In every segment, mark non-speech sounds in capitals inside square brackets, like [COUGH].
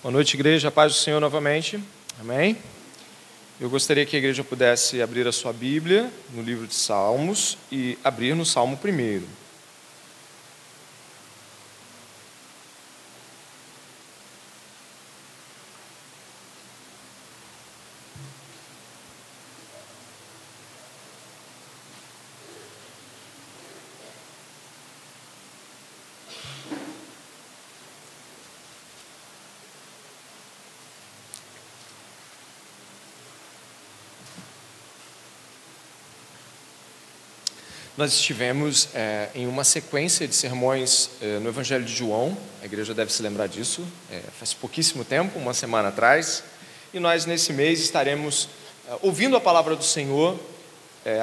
Boa noite, igreja. Paz do Senhor novamente. Amém. Eu gostaria que a igreja pudesse abrir a sua Bíblia no livro de Salmos e abrir no Salmo primeiro. Nós estivemos é, em uma sequência de sermões é, no Evangelho de João, a igreja deve se lembrar disso, é, faz pouquíssimo tempo, uma semana atrás, e nós nesse mês estaremos ouvindo a palavra do Senhor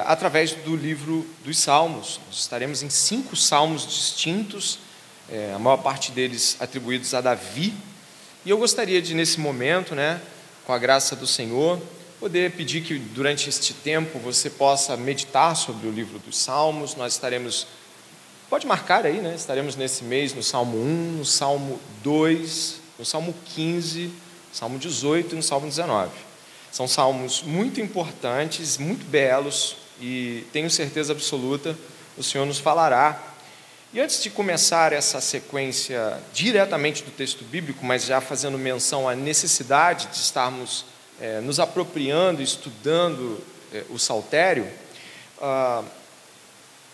através do livro dos Salmos. Nós estaremos em cinco salmos distintos, a maior parte deles atribuídos a Davi, e eu gostaria de, nesse momento, né, com a graça do Senhor, poder pedir que durante este tempo você possa meditar sobre o livro dos Salmos. Nós estaremos, pode marcar aí, né? Estaremos nesse mês no Salmo 1, no Salmo 2, no Salmo 15, Salmo 18 e no Salmo 19. São salmos muito importantes, muito belos e tenho certeza absoluta o Senhor nos falará. E antes de começar essa sequência diretamente do texto bíblico, mas já fazendo menção à necessidade de estarmos é, nos apropriando, estudando é, o saltério, ah,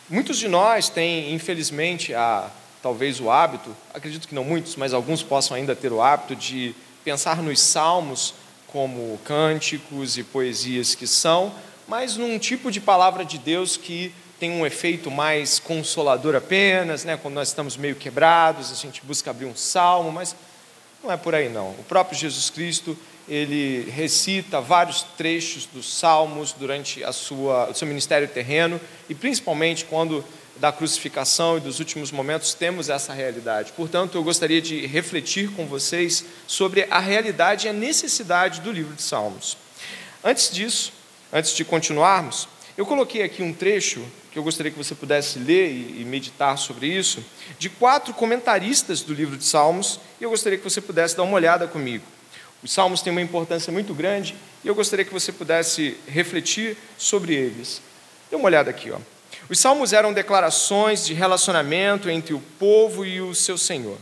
muitos de nós têm, infelizmente, a, talvez o hábito, acredito que não muitos, mas alguns possam ainda ter o hábito de pensar nos salmos como cânticos e poesias que são, mas num tipo de palavra de Deus que tem um efeito mais consolador apenas, né? quando nós estamos meio quebrados, a gente busca abrir um salmo, mas não é por aí não. O próprio Jesus Cristo ele recita vários trechos dos Salmos durante a sua, o seu ministério terreno e principalmente quando da crucificação e dos últimos momentos temos essa realidade. Portanto, eu gostaria de refletir com vocês sobre a realidade e a necessidade do livro de Salmos. Antes disso, antes de continuarmos, eu coloquei aqui um trecho que eu gostaria que você pudesse ler e meditar sobre isso, de quatro comentaristas do livro de Salmos, e eu gostaria que você pudesse dar uma olhada comigo. Os salmos têm uma importância muito grande e eu gostaria que você pudesse refletir sobre eles. Dê uma olhada aqui. Ó. Os salmos eram declarações de relacionamento entre o povo e o seu Senhor.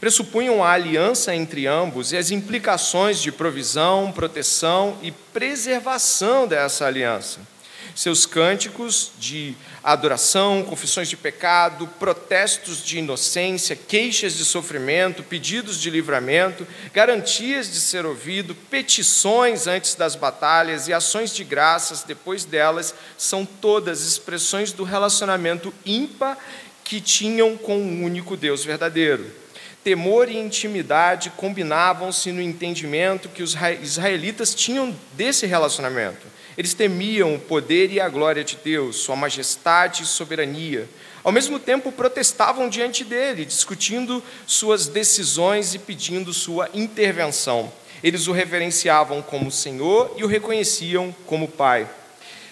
Pressupunham a aliança entre ambos e as implicações de provisão, proteção e preservação dessa aliança seus cânticos de adoração, confissões de pecado, protestos de inocência, queixas de sofrimento, pedidos de livramento, garantias de ser ouvido, petições antes das batalhas e ações de graças depois delas, são todas expressões do relacionamento ímpar que tinham com o único Deus verdadeiro. Temor e intimidade combinavam-se no entendimento que os israelitas tinham desse relacionamento. Eles temiam o poder e a glória de Deus, sua majestade e soberania. Ao mesmo tempo, protestavam diante dele, discutindo suas decisões e pedindo sua intervenção. Eles o reverenciavam como Senhor e o reconheciam como Pai.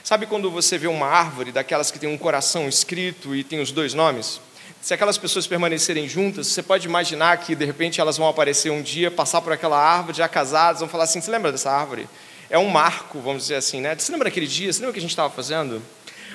Sabe quando você vê uma árvore, daquelas que tem um coração escrito e tem os dois nomes? Se aquelas pessoas permanecerem juntas, você pode imaginar que de repente elas vão aparecer um dia, passar por aquela árvore, já casadas, vão falar assim: Você lembra dessa árvore? É um marco, vamos dizer assim, né? Você lembra daquele dia? Você lembra o que a gente estava fazendo?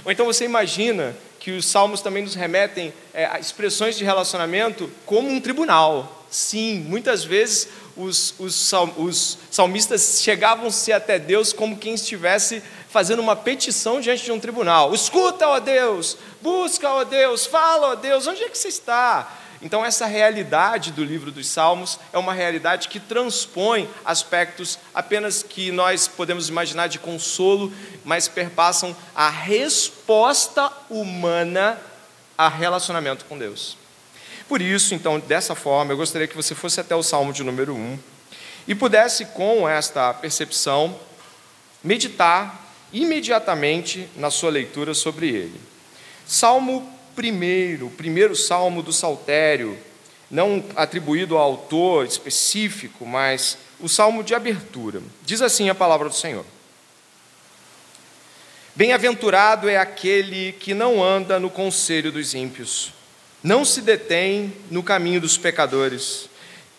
Ou então você imagina que os salmos também nos remetem é, a expressões de relacionamento como um tribunal. Sim, muitas vezes os, os, os salmistas chegavam-se até Deus como quem estivesse fazendo uma petição diante de um tribunal. Escuta, ó Deus, busca, ó Deus, fala, ó Deus, onde é que você está? Então, essa realidade do livro dos Salmos é uma realidade que transpõe aspectos apenas que nós podemos imaginar de consolo, mas perpassam a resposta humana a relacionamento com Deus. Por isso, então, dessa forma, eu gostaria que você fosse até o Salmo de número 1 e pudesse, com esta percepção, meditar imediatamente na sua leitura sobre ele. Salmo primeiro, o primeiro salmo do saltério, não atribuído ao autor específico, mas o salmo de abertura. Diz assim a palavra do Senhor: Bem-aventurado é aquele que não anda no conselho dos ímpios, não se detém no caminho dos pecadores,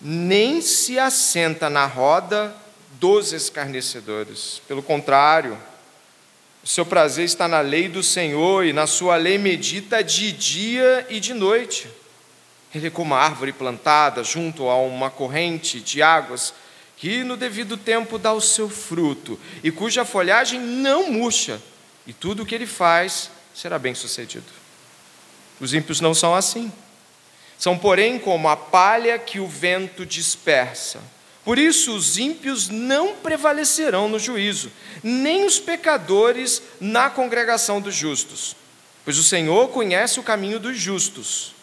nem se assenta na roda dos escarnecedores. Pelo contrário, o seu prazer está na lei do Senhor e na sua lei medita de dia e de noite. Ele é como uma árvore plantada junto a uma corrente de águas que no devido tempo dá o seu fruto e cuja folhagem não murcha, e tudo o que ele faz será bem sucedido. Os ímpios não são assim. São, porém, como a palha que o vento dispersa. Por isso, os ímpios não prevalecerão no juízo, nem os pecadores na congregação dos justos. Pois o Senhor conhece o caminho dos justos,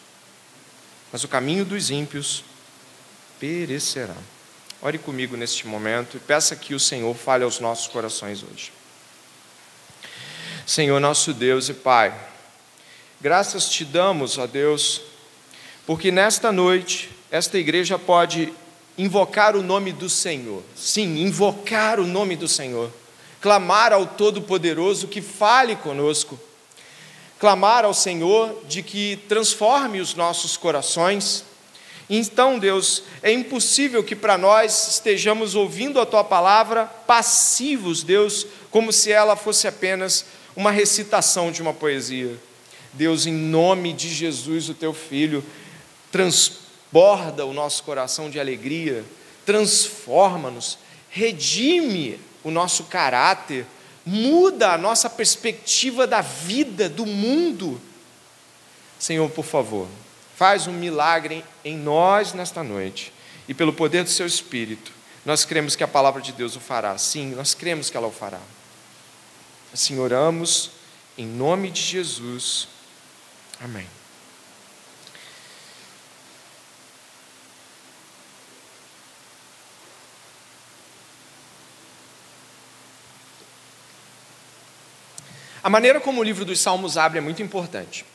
mas o caminho dos ímpios perecerá. Ore comigo neste momento e peça que o Senhor fale aos nossos corações hoje. Senhor, nosso Deus e Pai, graças te damos, ó Deus, porque nesta noite esta igreja pode invocar o nome do Senhor. Sim, invocar o nome do Senhor. Clamar ao Todo-Poderoso que fale conosco. Clamar ao Senhor de que transforme os nossos corações. Então, Deus, é impossível que para nós estejamos ouvindo a tua palavra passivos, Deus, como se ela fosse apenas uma recitação de uma poesia. Deus, em nome de Jesus, o teu filho, transforma transborda o nosso coração de alegria, transforma-nos, redime o nosso caráter, muda a nossa perspectiva da vida, do mundo. Senhor, por favor, faz um milagre em nós nesta noite e pelo poder do Seu Espírito, nós cremos que a palavra de Deus o fará. Sim, nós cremos que ela o fará. Assim oramos em nome de Jesus. Amém. A maneira como o livro dos Salmos abre é muito importante.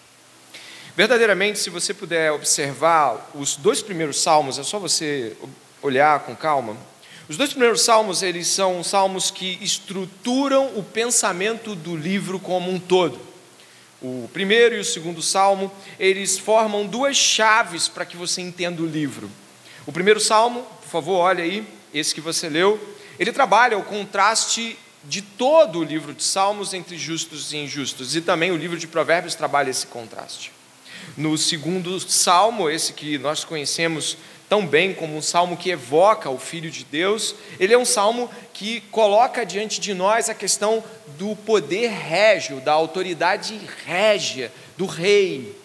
Verdadeiramente, se você puder observar os dois primeiros salmos, é só você olhar com calma. Os dois primeiros salmos, eles são salmos que estruturam o pensamento do livro como um todo. O primeiro e o segundo salmo, eles formam duas chaves para que você entenda o livro. O primeiro salmo, por favor, olha aí, esse que você leu, ele trabalha o contraste de todo o livro de Salmos entre justos e injustos. E também o livro de Provérbios trabalha esse contraste. No segundo salmo, esse que nós conhecemos tão bem como um salmo que evoca o Filho de Deus, ele é um salmo que coloca diante de nós a questão do poder régio, da autoridade régia do Rei,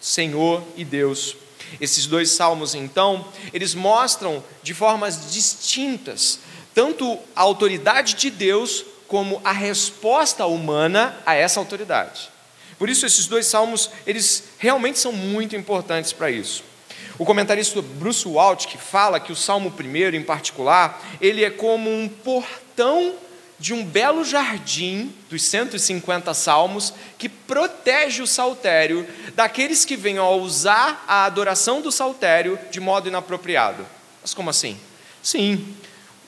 Senhor e Deus. Esses dois salmos, então, eles mostram de formas distintas tanto a autoridade de Deus como a resposta humana a essa autoridade. Por isso esses dois salmos, eles realmente são muito importantes para isso. O comentarista Bruce Walt que fala que o Salmo primeiro, em particular, ele é como um portão de um belo jardim dos 150 salmos que protege o saltério daqueles que venham a usar a adoração do saltério de modo inapropriado. Mas como assim? Sim,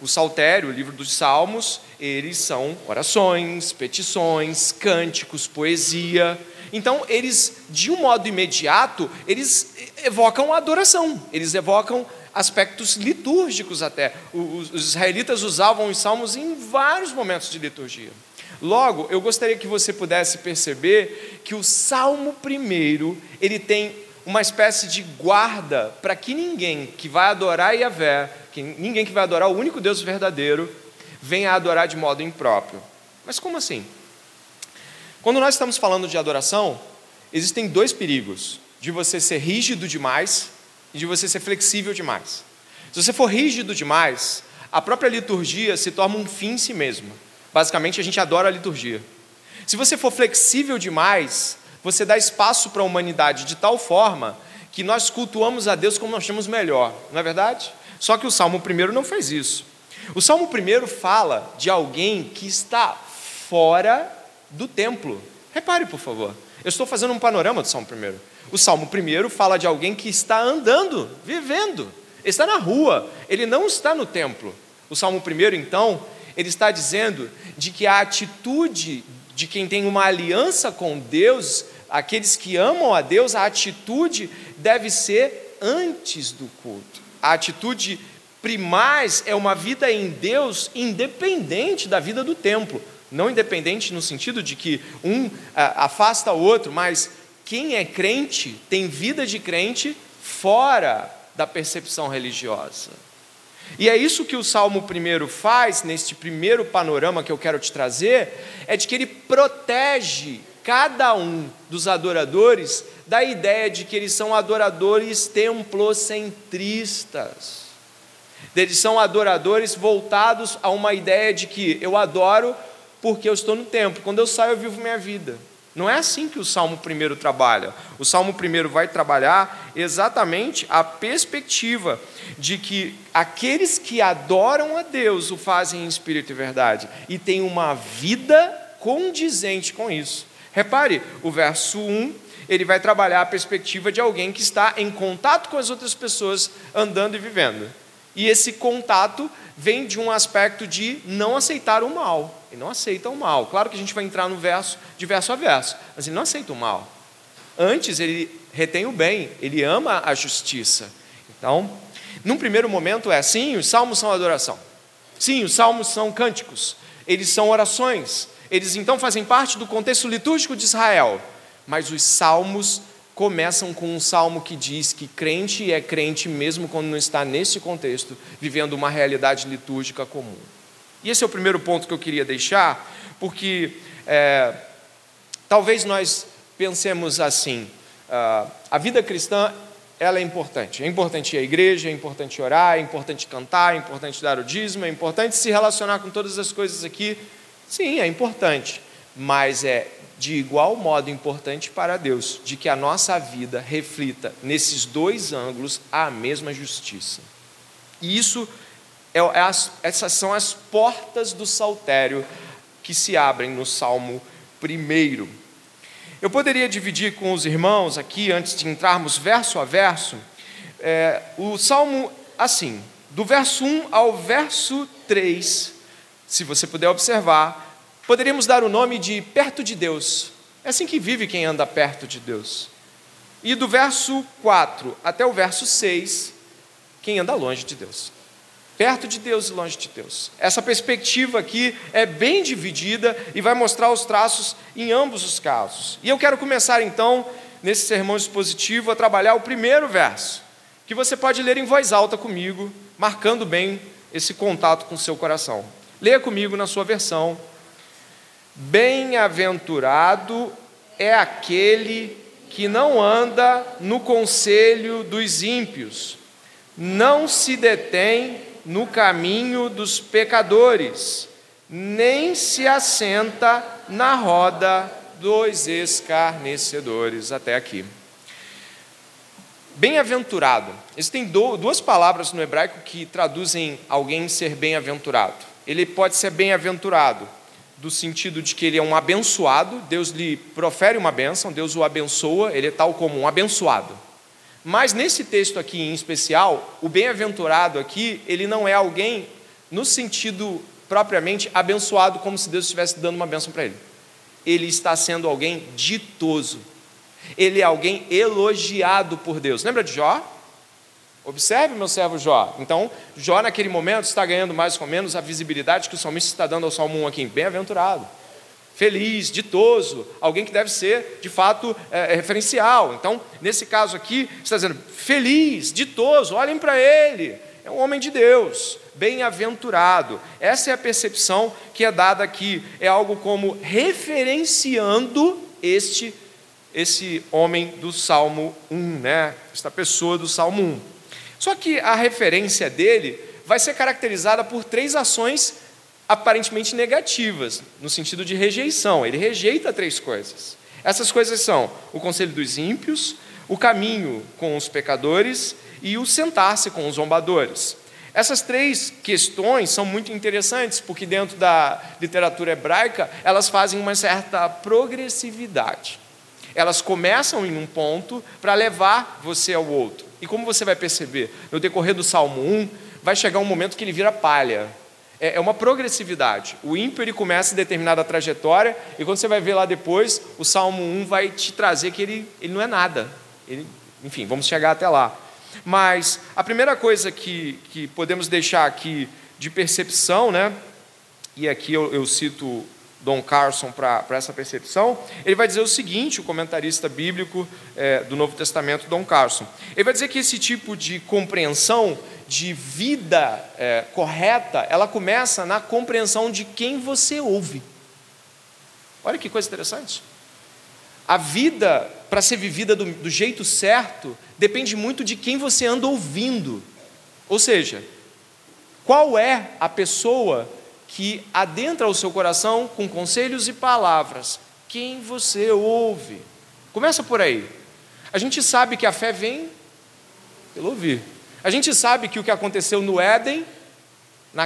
o saltério, o livro dos salmos, eles são orações, petições, cânticos, poesia. Então, eles, de um modo imediato, eles evocam a adoração, eles evocam aspectos litúrgicos até. Os, israelitas usavam os salmos em vários momentos de liturgia. Logo, eu gostaria que você pudesse perceber que o Salmo primeiro, ele tem uma espécie de guarda para que ninguém que vai adorar Yahvé, que ninguém que vai adorar o único Deus verdadeiro, venha a adorar de modo impróprio. Mas como assim? Quando nós estamos falando de adoração, existem dois perigos: de você ser rígido demais e de você ser flexível demais. Se você for rígido demais, a própria liturgia se torna um fim em si mesmo. Basicamente, a gente adora a liturgia. Se você for flexível demais, você dá espaço para a humanidade de tal forma que nós cultuamos a Deus como nós achamos melhor, não é verdade? Só que o Salmo 1 não fez isso. O Salmo 1 fala de alguém que está fora do templo. Repare, por favor. Eu estou fazendo um panorama do Salmo 1. O Salmo 1 fala de alguém que está andando, vivendo, está na rua, ele não está no templo. O Salmo 1, então, ele está dizendo de que a atitude de quem tem uma aliança com Deus, aqueles que amam a Deus, a atitude deve ser antes do culto. a atitude primais é uma vida em Deus independente da vida do templo. Não independente no sentido de que um afasta o outro, mas quem é crente tem vida de crente fora da percepção religiosa. E é isso que o Salmo primeiro faz, neste primeiro panorama que eu quero te trazer, é de que ele protege cada um dos adoradores da ideia de que eles são adoradores templocentristas. Eles são adoradores voltados a uma ideia de que eu adoro porque eu estou no templo, quando eu saio eu vivo minha vida. Não é assim que o Salmo primeiro trabalha. O Salmo primeiro vai trabalhar exatamente a perspectiva de que aqueles que adoram a Deus o fazem em espírito e verdade e têm uma vida condizente com isso. Repare, o verso 1, ele vai trabalhar a perspectiva de alguém que está em contato com as outras pessoas, andando e vivendo. E esse contato vem de um aspecto de não aceitar o mal. Ele não aceita o mal. Claro que a gente vai entrar no verso, de verso a verso, mas ele não aceita o mal. Antes, ele retém o bem, ele ama a justiça. Então, num primeiro momento é sim, os salmos são adoração. Sim, os salmos são cânticos. Eles são orações. Eles então fazem parte do contexto litúrgico de Israel. Mas os salmos começam com um salmo que diz que crente é crente mesmo quando não está nesse contexto, vivendo uma realidade litúrgica comum. E esse é o primeiro ponto que eu queria deixar, porque é, talvez nós pensemos assim: uh, a vida cristã ela é importante. É importante ir à igreja, é importante orar, é importante cantar, é importante dar o dízimo, é importante se relacionar com todas as coisas aqui. Sim, é importante, mas é de igual modo importante para Deus, de que a nossa vida reflita nesses dois ângulos a mesma justiça. E isso é, é as, essas são as portas do saltério que se abrem no Salmo primeiro. Eu poderia dividir com os irmãos aqui, antes de entrarmos verso a verso, é, o Salmo assim, do verso 1 ao verso 3, se você puder observar, poderíamos dar o nome de perto de Deus. É assim que vive quem anda perto de Deus. E do verso 4 até o verso 6, quem anda longe de Deus. Perto de Deus e longe de Deus. Essa perspectiva aqui é bem dividida e vai mostrar os traços em ambos os casos. E eu quero começar então, nesse sermão expositivo, a trabalhar o primeiro verso, que você pode ler em voz alta comigo, marcando bem esse contato com o seu coração. Leia comigo na sua versão, Bem-aventurado é aquele que não anda no conselho dos ímpios, não se detém no caminho dos pecadores, nem se assenta na roda dos escarnecedores. Até aqui. Bem-aventurado. Existem duas palavras no hebraico que traduzem alguém ser bem-aventurado. Ele pode ser bem-aventurado do sentido de que ele é um abençoado, Deus lhe profere uma bênção, Deus o abençoa, ele é tal como um abençoado. Mas nesse texto aqui em especial, o bem-aventurado aqui, ele não é alguém no sentido propriamente abençoado, como se Deus estivesse dando uma bênção para ele. Ele está sendo alguém ditoso. Ele é alguém elogiado por Deus. Lembra de Jó? Observe meu servo Jó. Então, Jó, naquele momento, está ganhando mais ou menos a visibilidade que o salmista está dando ao Salmo 1 aqui. Bem-aventurado, feliz, ditoso, alguém que deve ser, de fato, é, é referencial. Então, nesse caso aqui, está dizendo feliz, ditoso, olhem para ele. É um homem de Deus, bem-aventurado. Essa é a percepção que é dada aqui. É algo como referenciando este esse homem do Salmo 1, né? Esta pessoa do Salmo 1. Só que a referência dele vai ser caracterizada por três ações aparentemente negativas, no sentido de rejeição. Ele rejeita três coisas. Essas coisas são o conselho dos ímpios, o caminho com os pecadores e o sentar-se com os zombadores. Essas três questões são muito interessantes, porque dentro da literatura hebraica elas fazem uma certa progressividade. Elas começam em um ponto para levar você ao outro. E como você vai perceber, no decorrer do Salmo 1, vai chegar um momento que ele vira palha. É, é uma progressividade. O ímpio ele começa em determinada trajetória, e quando você vai ver lá depois, o Salmo 1 vai te trazer que ele, ele não é nada. Ele, enfim, vamos chegar até lá. Mas a primeira coisa que, que podemos deixar aqui de percepção, né? e aqui eu, eu cito Don Carson para essa percepção, ele vai dizer o seguinte, o comentarista bíblico é, do Novo Testamento, Don Carson. Ele vai dizer que esse tipo de compreensão de vida é, correta, ela começa na compreensão de quem você ouve. Olha que coisa interessante. A vida, para ser vivida do, do jeito certo, depende muito de quem você anda ouvindo. Ou seja, qual é a pessoa que adentra o seu coração com conselhos e palavras. Quem você ouve? Começa por aí. A gente sabe que a fé vem pelo ouvir. A gente sabe que o que aconteceu no Éden,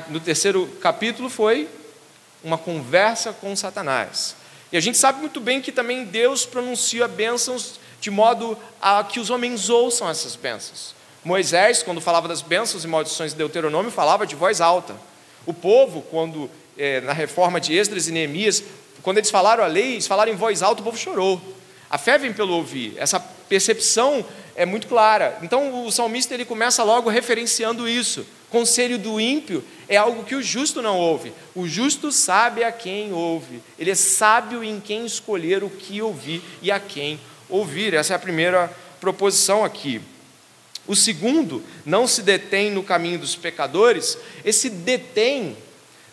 no terceiro capítulo, foi uma conversa com Satanás. E a gente sabe muito bem que também Deus pronuncia bênçãos de modo a que os homens ouçam essas bênçãos. Moisés, quando falava das bênçãos e maldições de Deuteronômio, falava de voz alta. O povo, quando é, na reforma de Esdras e Neemias, quando eles falaram a lei, eles falaram em voz alta, o povo chorou. A fé vem pelo ouvir, essa percepção é muito clara. Então o salmista ele começa logo referenciando isso. Conselho do ímpio é algo que o justo não ouve. O justo sabe a quem ouve. Ele é sábio em quem escolher o que ouvir e a quem ouvir. Essa é a primeira proposição aqui. O segundo, não se detém no caminho dos pecadores. Esse detém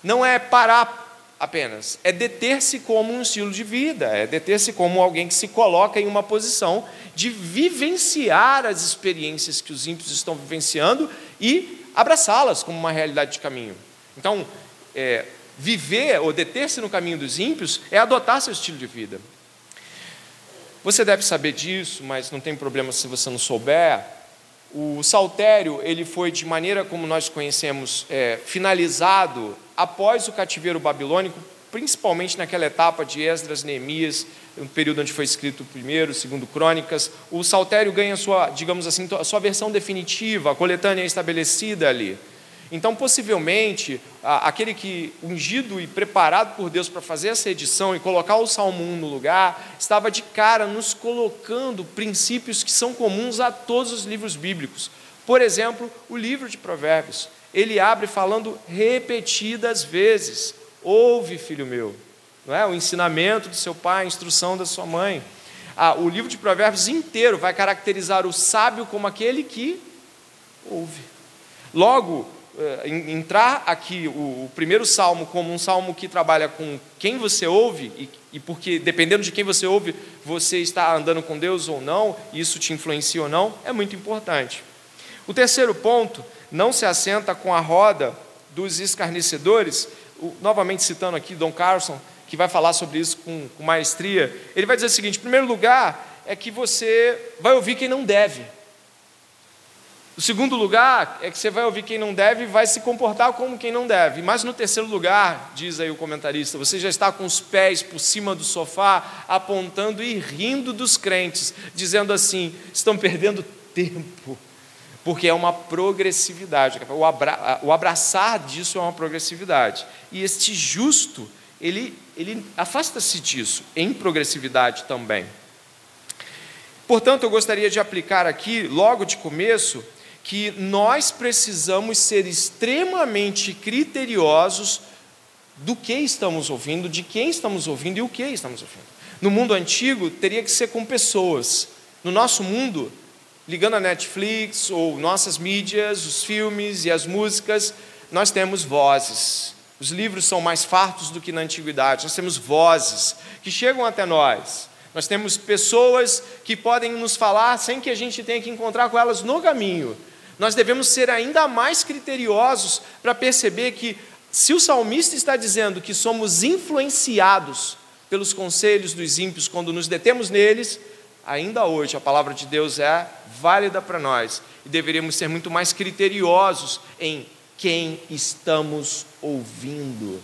não é parar apenas, é deter-se como um estilo de vida, é deter-se como alguém que se coloca em uma posição de vivenciar as experiências que os ímpios estão vivenciando e abraçá-las como uma realidade de caminho. Então, é, viver ou deter-se no caminho dos ímpios é adotar seu estilo de vida. Você deve saber disso, mas não tem problema se você não souber. O saltério ele foi de maneira como nós conhecemos é, finalizado após o cativeiro babilônico, principalmente naquela etapa de Esdras, Neemias, um período onde foi escrito o primeiro, segundo Crônicas. O saltério ganha sua, digamos assim, a sua versão definitiva, a coletânea estabelecida ali. Então, possivelmente, aquele que, ungido e preparado por Deus para fazer essa edição e colocar o Salmo 1 no lugar, estava de cara nos colocando princípios que são comuns a todos os livros bíblicos. Por exemplo, o livro de Provérbios. Ele abre falando repetidas vezes: Ouve, filho meu. Não é? O ensinamento do seu pai, a instrução da sua mãe. Ah, o livro de Provérbios inteiro vai caracterizar o sábio como aquele que ouve. Logo, entrar aqui o, o, primeiro salmo como um salmo que trabalha com quem você ouve, e, e, porque dependendo de quem você ouve, você está andando com Deus ou não, isso te influencia ou não, é muito importante. O terceiro ponto, não se assenta com a roda dos escarnecedores, o, novamente citando aqui Dom Carson, que vai falar sobre isso com, com maestria, ele vai dizer o seguinte: em primeiro lugar, é que você vai ouvir quem não deve. O segundo lugar é que você vai ouvir quem não deve e vai se comportar como quem não deve. Mas no terceiro lugar, diz aí o comentarista, você já está com os pés por cima do sofá, apontando e rindo dos crentes, dizendo assim: estão perdendo tempo, porque é uma progressividade. O, abra, o abraçar disso é uma progressividade. E este justo, ele, ele afasta-se disso, em progressividade também. Portanto, eu gostaria de aplicar aqui, logo de começo, que nós precisamos ser extremamente criteriosos do que estamos ouvindo, de quem estamos ouvindo e o que estamos ouvindo. No mundo antigo, teria que ser com pessoas. No nosso mundo, ligando a Netflix ou nossas mídias, os filmes e as músicas, nós temos vozes. Os livros são mais fartos do que na antiguidade. Nós temos vozes que chegam até nós. Nós temos pessoas que podem nos falar sem que a gente tenha que encontrar com elas no caminho nós devemos ser ainda mais criteriosos para perceber que, se o salmista está dizendo que somos influenciados pelos conselhos dos ímpios quando nos detemos neles, ainda hoje a palavra de Deus é válida para nós e deveríamos ser muito mais criteriosos em quem estamos ouvindo.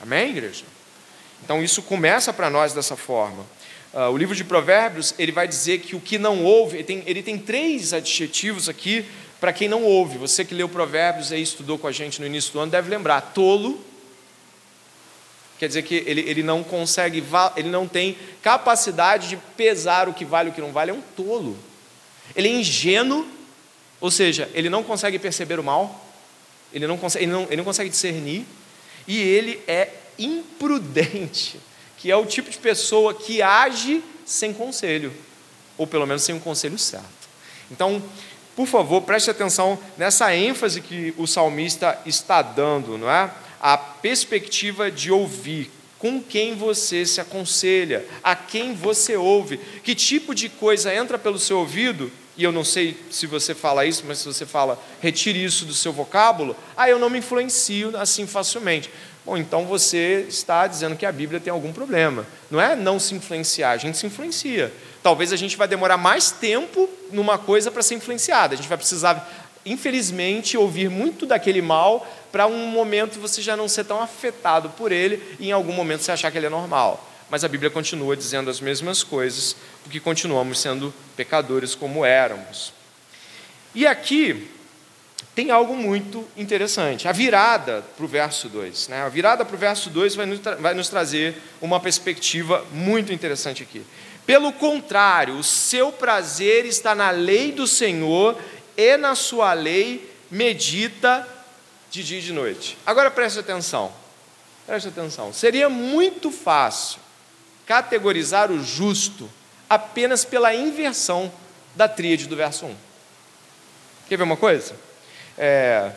Amém, igreja? Então isso começa para nós dessa forma. Uh, o livro de Provérbios ele vai dizer que o que não ouve, ele tem, ele tem três adjetivos aqui para quem não ouve. Você que leu Provérbios e estudou com a gente no início do ano deve lembrar. Tolo, quer dizer que ele, ele não consegue, ele não tem capacidade de pesar o que vale e o que não vale, é um tolo. Ele é ingênuo, ou seja, ele não consegue perceber o mal, ele não consegue, ele não, ele não consegue discernir, e ele é imprudente, que é o tipo de pessoa que age sem conselho, ou pelo menos sem um conselho certo. Então, por favor, preste atenção nessa ênfase que o salmista está dando, não é? A perspectiva de ouvir, com quem você se aconselha, a quem você ouve, que tipo de coisa entra pelo seu ouvido, e eu não sei se você fala isso, mas se você fala, retire isso do seu vocábulo, ah, eu não me influencio assim facilmente. Bom, então você está dizendo que a Bíblia tem algum problema. Não é não se influenciar, a gente se influencia. Talvez a gente vai demorar mais tempo numa coisa para ser influenciada. A gente vai precisar, infelizmente, ouvir muito daquele mal para um momento você já não ser tão afetado por ele e em algum momento você achar que ele é normal. Mas a Bíblia continua dizendo as mesmas coisas, porque continuamos sendo pecadores como éramos. E aqui tem algo muito interessante. A virada para o verso 2. Né? A virada para o verso 2 vai, vai nos trazer uma perspectiva muito interessante aqui. Pelo contrário, o seu prazer está na lei do Senhor e na sua lei medita de dia e de noite. Agora preste atenção. Preste atenção. Seria muito fácil categorizar o justo apenas pela inversão da tríade do verso 1. Quer ver uma coisa? É,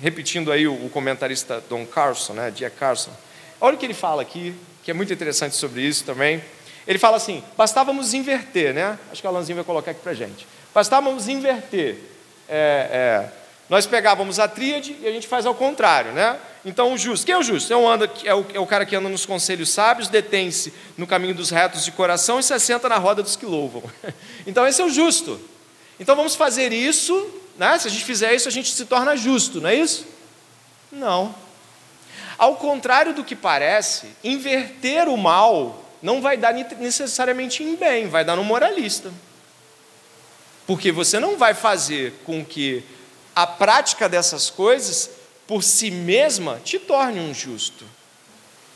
repetindo aí o, o, comentarista Don Carson, né, Jack Carson, olha o que ele fala aqui, que é muito interessante sobre isso também. Ele fala assim: bastávamos inverter, né? Acho que o Alanzinho vai colocar aqui para gente. Bastávamos inverter. É, é, nós pegávamos a tríade e a gente faz ao contrário, né? Então, o justo, quem é o justo? É, um anda, é, o, é o cara que anda nos conselhos sábios, detém-se no caminho dos retos de coração e se assenta na roda dos que louvam. [LAUGHS] Então, esse é o justo. Então, vamos fazer isso né? Se a gente fizer isso, a gente se torna justo, não é isso? Não. Ao contrário do que parece, inverter o mal não vai dar necessariamente em bem, vai dar no moralista. Porque você não vai fazer com que a prática dessas coisas, por si mesma, te torne um justo.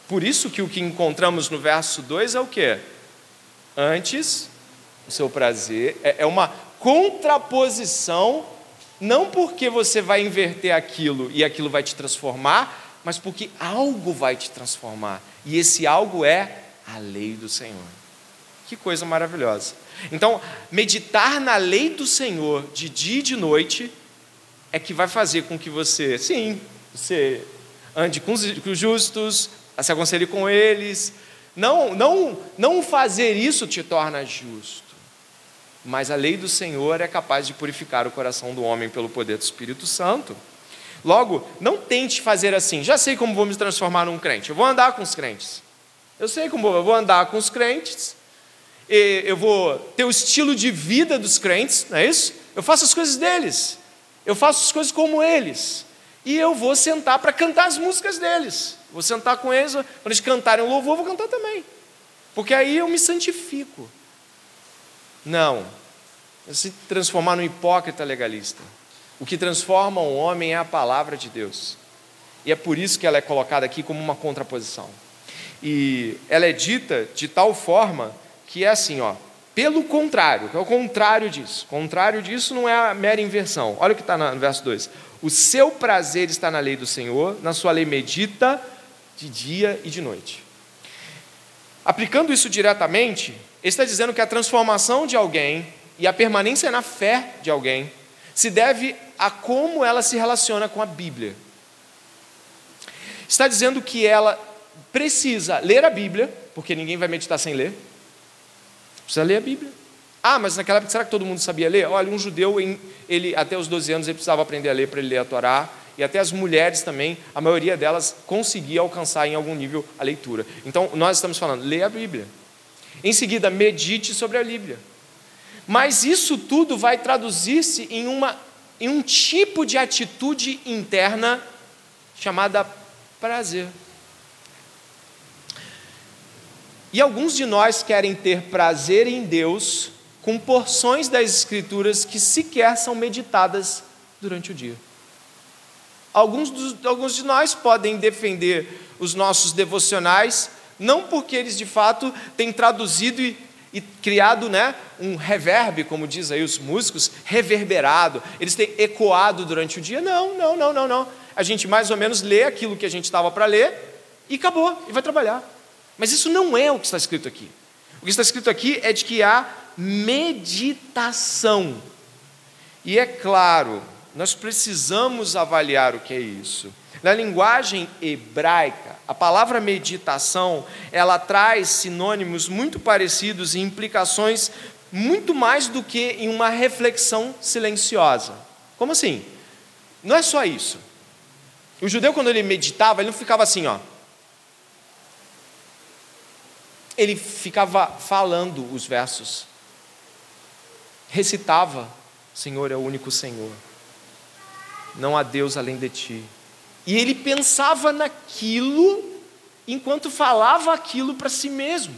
Por isso que o que encontramos no verso 2 é o quê? Antes, o seu prazer é, é uma contraposição não porque você vai inverter aquilo e aquilo vai te transformar, mas porque algo vai te transformar. E esse algo é a lei do Senhor. Que coisa maravilhosa. Então, meditar na lei do Senhor de dia e de noite é que vai fazer com que você, sim, você ande com os justos, se aconselhe com eles. Não, não, não fazer isso te torna justo mas a lei do Senhor é capaz de purificar o coração do homem pelo poder do Espírito Santo. Logo, não tente fazer assim, já sei como vou me transformar num crente, eu vou andar com os crentes. Eu sei como eu vou andar com os crentes, eu vou ter o estilo de vida dos crentes, não é isso? Eu faço as coisas deles, eu faço as coisas como eles, e eu vou sentar para cantar as músicas deles. Vou sentar com eles, quando eles cantarem o louvor, eu vou cantar também, porque aí eu me santifico. Não. Se transformar num hipócrita legalista. O que transforma um homem é a palavra de Deus. E é por isso que ela é colocada aqui como uma contraposição. E ela é dita de tal forma que é assim, ó, pelo contrário, que é o contrário disso. Contrário disso não é a mera inversão. Olha o que está no verso 2. O seu prazer está na lei do Senhor, na sua lei medita de dia e de noite. Aplicando isso diretamente, ele está dizendo que a transformação de alguém e a permanência na fé de alguém se deve a como ela se relaciona com a Bíblia. Está dizendo que ela precisa ler a Bíblia, porque ninguém vai meditar sem ler. Precisa ler a Bíblia. Ah, mas naquela época será que todo mundo sabia ler? Olha, um judeu, ele até os 12 anos, ele precisava aprender a ler para ele ler a Torá e até as mulheres também, a maioria delas conseguia alcançar em algum nível a leitura. Então, nós estamos falando, leia a Bíblia. Em seguida, medite sobre a Bíblia. Mas isso tudo vai traduzir-se em, em um tipo de atitude interna chamada prazer. E alguns de nós querem ter prazer em Deus com porções das Escrituras que sequer são meditadas durante o dia. Alguns, dos, alguns de nós podem defender os nossos devocionais, não porque eles de fato têm traduzido e e criado né, um reverb, como diz aí os músicos, reverberado. Eles têm ecoado durante o dia. Não, não, não, não, não. A gente mais ou menos lê aquilo que a gente estava para ler e acabou, e vai trabalhar. Mas isso não é o que está escrito aqui. O que está escrito aqui é de que há meditação. E é claro, nós precisamos avaliar o que é isso. Na linguagem hebraica, a palavra meditação, ela traz sinônimos muito parecidos e implicações muito mais do que em uma reflexão silenciosa. Como assim? Não é só isso. O judeu, quando ele meditava, ele não ficava assim, ó. Ele ficava falando os versos, recitava: Senhor é o único Senhor, não há Deus além de ti. E ele pensava naquilo enquanto falava aquilo para si mesmo.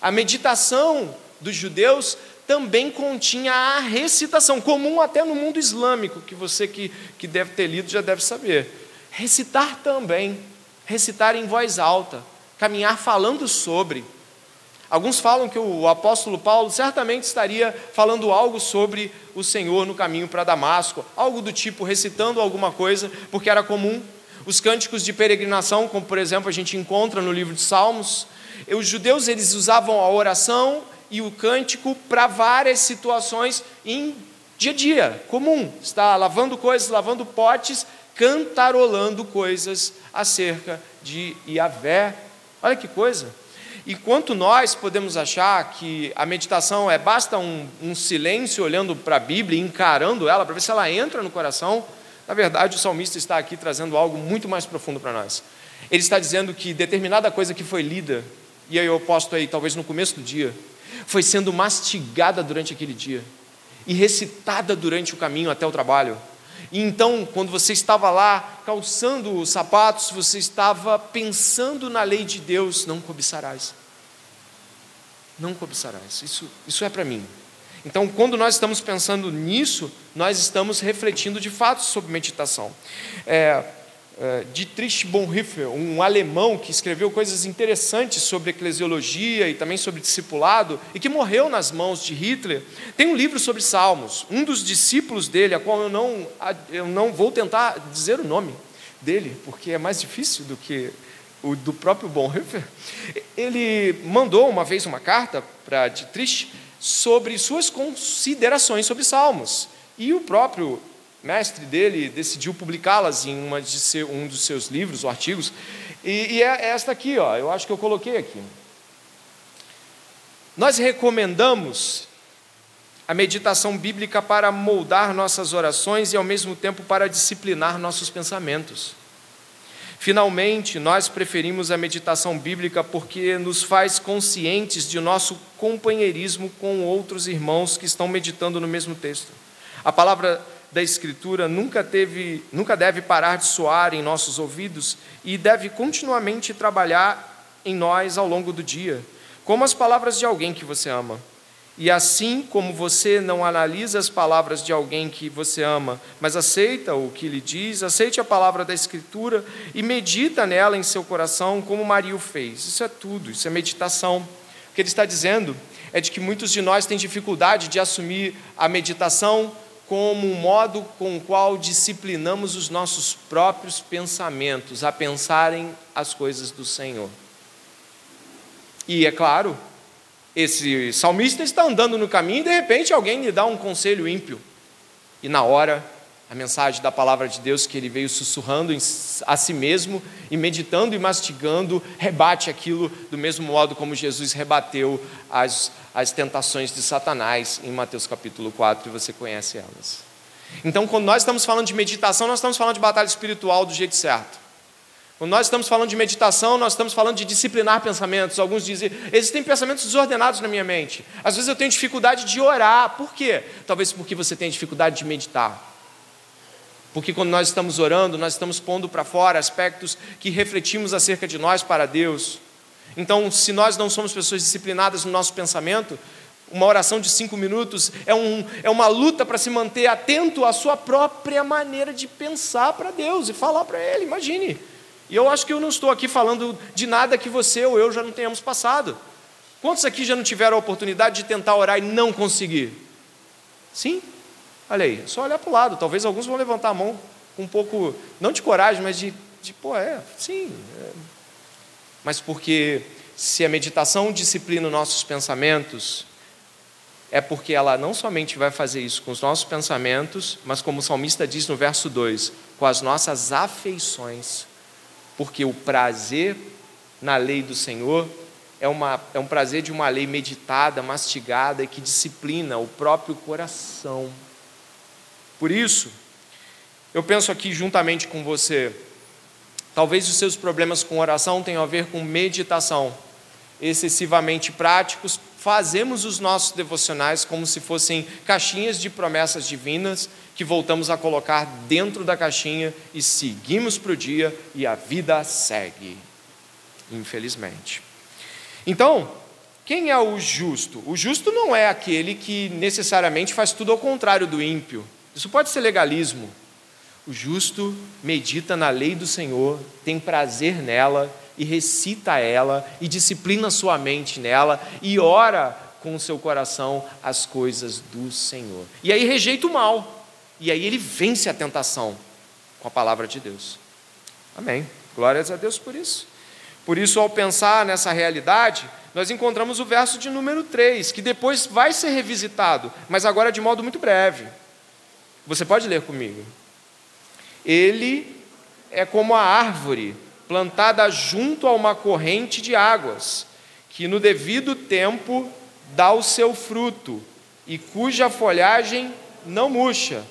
A meditação dos judeus também continha a recitação, comum até no mundo islâmico, que você que, que deve ter lido já deve saber. Recitar também, recitar em voz alta, caminhar falando sobre. Alguns falam que o apóstolo Paulo certamente estaria falando algo sobre o Senhor no caminho para Damasco, algo do tipo recitando alguma coisa, porque era comum. Os cânticos de peregrinação, como por exemplo a gente encontra no livro de Salmos, os judeus eles usavam a oração e o cântico para várias situações em dia a dia, comum. Está lavando coisas, lavando potes, cantarolando coisas acerca de Yahvé. Olha que coisa! Enquanto nós podemos achar que a meditação é basta um, um silêncio olhando para a Bíblia, encarando ela, para ver se ela entra no coração, na verdade o salmista está aqui trazendo algo muito mais profundo para nós. Ele está dizendo que determinada coisa que foi lida, e aí eu posto aí, talvez no começo do dia, foi sendo mastigada durante aquele dia e recitada durante o caminho até o trabalho. E então, quando você estava lá calçando os sapatos, você estava pensando na lei de Deus: não cobiçarás. Não cobiçarás. Isso, isso é para mim. Então, quando nós estamos pensando nisso, nós estamos refletindo de fato sobre meditação. É, Dietrich Bonhoeffer, um alemão que escreveu coisas interessantes sobre eclesiologia e também sobre discipulado, e que morreu nas mãos de Hitler, tem um livro sobre salmos. Um dos discípulos dele, a qual eu não, eu não vou tentar dizer o nome dele, porque é mais difícil do que o do próprio Bonhoeffer, ele mandou uma vez uma carta para Dietrich sobre suas considerações sobre salmos. E o próprio mestre dele decidiu publicá-las em uma de seu, um dos seus livros ou artigos, e, e é esta aqui, ó, eu acho que eu coloquei aqui. Nós recomendamos a meditação bíblica para moldar nossas orações e ao mesmo tempo para disciplinar nossos pensamentos. Finalmente, nós preferimos a meditação bíblica porque nos faz conscientes de nosso companheirismo com outros irmãos que estão meditando no mesmo texto. A palavra da Escritura nunca, teve, nunca deve parar de soar em nossos ouvidos e deve continuamente trabalhar em nós ao longo do dia, como as palavras de alguém que você ama. E assim como você não analisa as palavras de alguém que você ama, mas aceita o que lhe diz, aceite a palavra da Escritura e medita nela em seu coração, como Maria o fez. Isso é tudo, isso é meditação. O que ele está dizendo é de que muitos de nós têm dificuldade de assumir a meditação como um modo com o qual disciplinamos os nossos próprios pensamentos a pensarem as coisas do Senhor. E é claro, esse salmista está andando no caminho e de repente alguém lhe dá um conselho ímpio. E na hora, a mensagem da palavra de Deus que ele veio sussurrando a si mesmo e meditando e mastigando, rebate aquilo do mesmo modo como Jesus rebateu as as tentações de Satanás em Mateus capítulo 4, e você conhece elas. Então, quando nós estamos falando de meditação, nós estamos falando de batalha espiritual do jeito certo. Quando nós estamos falando de meditação, nós estamos falando de disciplinar pensamentos. Alguns dizem, existem pensamentos desordenados na minha mente. Às vezes eu tenho dificuldade de orar. Por quê? Talvez porque você tenha dificuldade de meditar. Porque quando nós estamos orando, nós estamos pondo para fora aspectos que refletimos acerca de nós para Deus. Então, se nós não somos pessoas disciplinadas no nosso pensamento, uma oração de cinco minutos é, um, é uma luta para se manter atento à sua própria maneira de pensar para Deus e falar para Ele, imagine. E eu acho que eu não estou aqui falando de nada que você ou eu já não tenhamos passado. Quantos aqui já não tiveram a oportunidade de tentar orar e não conseguir? Sim? Olha aí, só olhar para o lado. Talvez alguns vão levantar a mão um pouco, não de coragem, mas de, de pô, é, sim. É. Mas porque se a meditação disciplina nossos pensamentos, é porque ela não somente vai fazer isso com os nossos pensamentos, mas como o salmista diz no verso 2, com as nossas afeições. Porque o prazer na lei do Senhor é, uma, é um prazer de uma lei meditada, mastigada que disciplina o próprio coração. Por isso, eu penso aqui juntamente com você, talvez os seus problemas com oração tenham a ver com meditação, excessivamente práticos, fazemos os nossos devocionais como se fossem caixinhas de promessas divinas que voltamos a colocar dentro da caixinha e seguimos para o dia e a vida segue, infelizmente. Então, quem é o justo? O justo não é aquele que necessariamente faz tudo ao contrário do ímpio. Isso pode ser legalismo. O justo medita na lei do Senhor, tem prazer nela e recita ela e disciplina sua mente nela e ora com o seu coração as coisas do Senhor. E aí rejeita o mal. E aí ele vence a tentação com a palavra de Deus. Amém. Glórias a Deus por isso. Por isso, ao pensar nessa realidade, nós encontramos o verso de número 3, que depois vai ser revisitado, mas agora de modo muito breve. Você pode ler comigo. Ele é como a árvore plantada junto a uma corrente de águas, que no devido tempo dá o seu fruto, e cuja folhagem não murcha,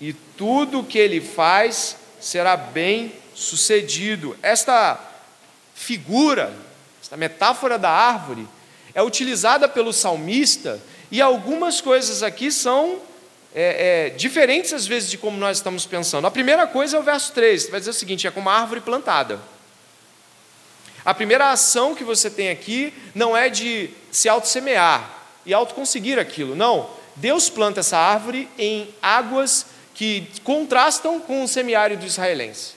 e tudo o que ele faz será bem sucedido. Esta figura, esta metáfora da árvore, é utilizada pelo salmista, e algumas coisas aqui são é, é, diferentes às vezes de como nós estamos pensando. A primeira coisa é o verso 3, vai dizer o seguinte: é como uma árvore plantada. A primeira ação que você tem aqui não é de se auto-semear e auto-conseguir aquilo, não. Deus planta essa árvore em águas que contrastam com o semiárido israelense.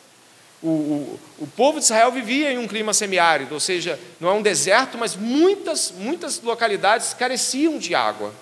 O, o, o, povo de Israel vivia em um clima semiárido, ou seja, não é um deserto, mas muitas, muitas localidades careciam de água.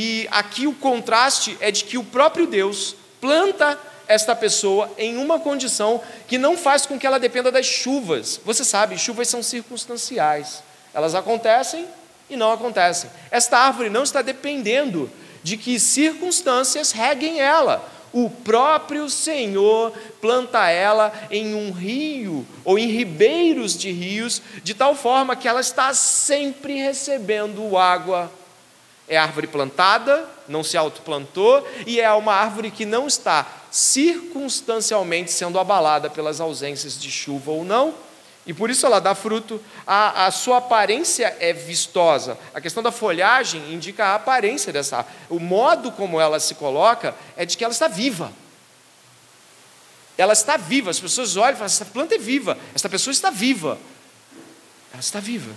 E aqui o contraste é de que o próprio Deus planta esta pessoa em uma condição que não faz com que ela dependa das chuvas. Você sabe, chuvas são circunstanciais, elas acontecem e não acontecem. Esta árvore não está dependendo de que circunstâncias reguem ela o próprio Senhor planta ela em um rio ou em ribeiros de rios, de tal forma que ela está sempre recebendo água. É árvore plantada, não se autoplantou, e é uma árvore que não está circunstancialmente sendo abalada pelas ausências de chuva ou não, e por isso ela dá fruto. A, a, sua aparência é vistosa. A questão da folhagem indica a aparência dessa árvore. O modo como ela se coloca é de que ela está viva. Ela está viva. As pessoas olham e falam: essa planta é viva. Essa pessoa está viva. Ela está viva.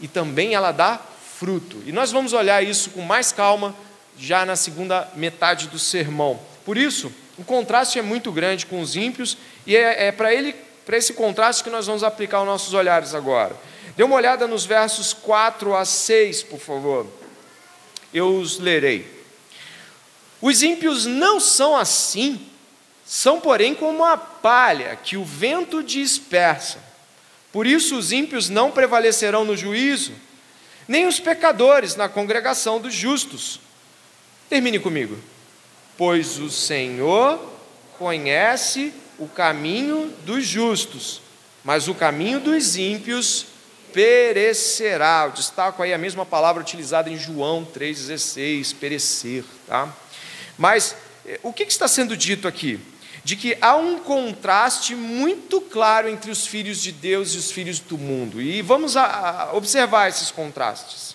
E também ela dá fruto. E nós vamos olhar isso com mais calma já na segunda metade do sermão. Por isso, o contraste é muito grande com os ímpios e é, é para ele para esse contraste que nós vamos aplicar os nossos olhares agora. Dê uma olhada nos versos 4 a 6, por favor. Eu os lerei. Os ímpios não são assim, são, porém, como a palha que o vento dispersa. Por isso, os ímpios não prevalecerão no juízo, nem os pecadores na congregação dos justos. Termine comigo. Pois o Senhor conhece o caminho dos justos, mas o caminho dos ímpios perecerá. Eu destaco aí a mesma palavra utilizada em João 3,16, perecer. Tá? Mas eh, o que está sendo dito aqui? De que há um contraste muito claro entre os filhos de Deus e os filhos do mundo. E vamos a, a observar esses contrastes.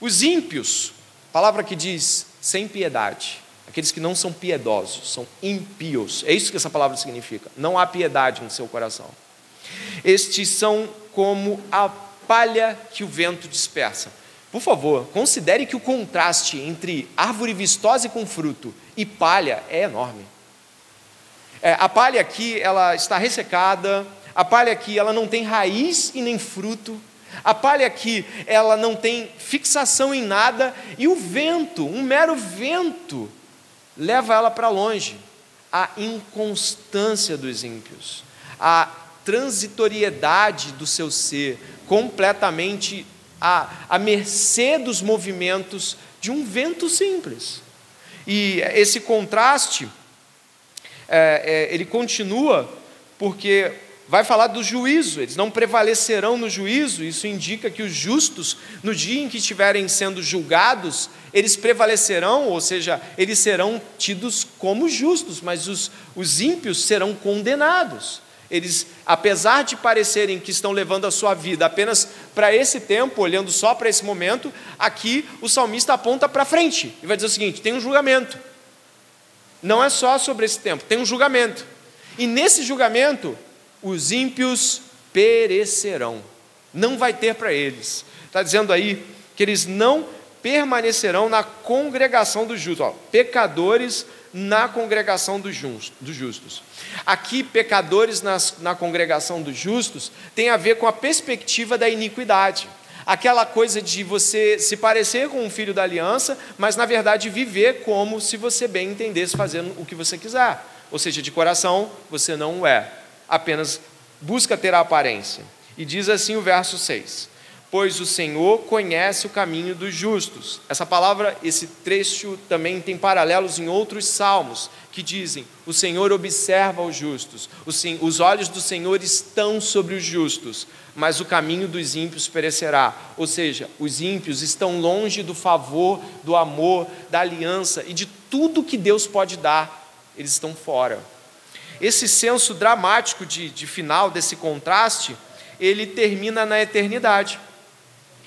Os ímpios, palavra que diz sem piedade, aqueles que não são piedosos, são impios. É isso que essa palavra significa. Não há piedade no seu coração. Estes são como a palha que o vento dispersa. Por favor, considere que o contraste entre árvore vistosa e com fruto e palha é enorme. É, a palha aqui ela está ressecada, a palha aqui ela não tem raiz e nem fruto, A palha aqui, ela não tem fixação em nada e o vento, um mero vento, leva ela para longe. A inconstância dos ímpios, a transitoriedade do seu ser, completamente à, à mercê dos movimentos de um vento simples. E esse contraste, é, é, ele continua porque vai falar do juízo, eles não prevalecerão no juízo, isso indica que os justos, no dia em que estiverem sendo julgados, eles prevalecerão, ou seja, eles serão tidos como justos, mas os, os ímpios serão condenados. Eles, apesar de parecerem que estão levando a sua vida apenas para esse tempo, olhando só para esse momento, aqui o salmista aponta para frente e vai dizer o seguinte: tem um julgamento. Não é só sobre esse tempo, tem um julgamento. E nesse julgamento, os ímpios perecerão. Não vai ter para eles. Está dizendo aí que eles não permanecerão na congregação dos justos. Ó, pecadores na congregação dos justos. Aqui, pecadores nas, na congregação dos justos tem a ver com a perspectiva da iniquidade. Aquela coisa de você se parecer com um filho da aliança, mas na verdade viver como se você bem entendesse fazendo o que você quiser. Ou seja, de coração você não é, apenas busca ter a aparência. E diz assim o verso 6: pois o Senhor conhece o caminho dos justos. Essa palavra, esse trecho também tem paralelos em outros salmos que dizem: O Senhor observa os justos, os olhos do Senhor estão sobre os justos, mas o caminho dos ímpios perecerá. Ou seja, os ímpios estão longe do favor, do amor, da aliança e de tudo que Deus pode dar, eles estão fora. Esse senso dramático de, de final, desse contraste, ele termina na eternidade.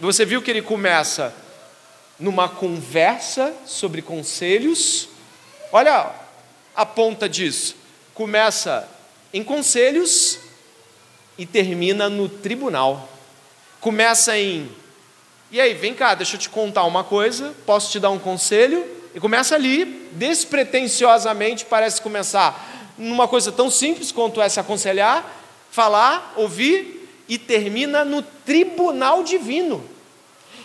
Você viu que ele começa numa conversa sobre conselhos. Olha a ponta disso. Começa em conselhos e termina no tribunal. Começa em e aí, vem cá, deixa eu te contar uma coisa, posso te dar um conselho? E começa ali, despretensiosamente, parece começar numa coisa tão simples quanto é se aconselhar, falar, ouvir, e termina no tribunal divino.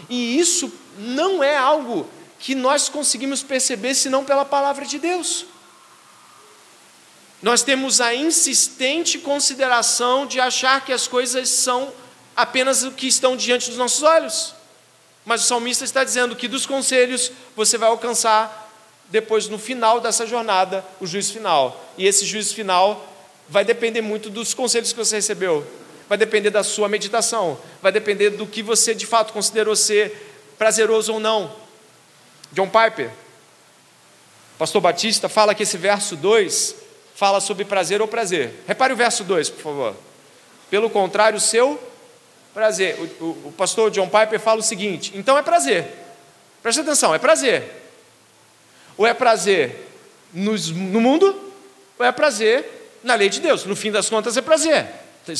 E isso não é algo que nós conseguimos perceber senão pela palavra de Deus. Nós temos a insistente consideração de achar que as coisas são apenas o que estão diante dos nossos olhos. Mas o salmista está dizendo que dos conselhos você vai alcançar depois no final dessa jornada o juízo final. E esse juízo final vai depender muito dos conselhos que você recebeu vai depender da sua meditação, vai depender do que você de fato considerou ser prazeroso ou não. John Piper, pastor Batista, fala que esse verso 2 fala sobre prazer ou prazer. Repare o verso 2, por favor. Pelo contrário, o seu prazer. O, o, o, pastor John Piper fala o seguinte: então é prazer. Preste atenção, é prazer. Ou é prazer no mundo, ou é prazer na lei de Deus. No fim das contas, é prazer.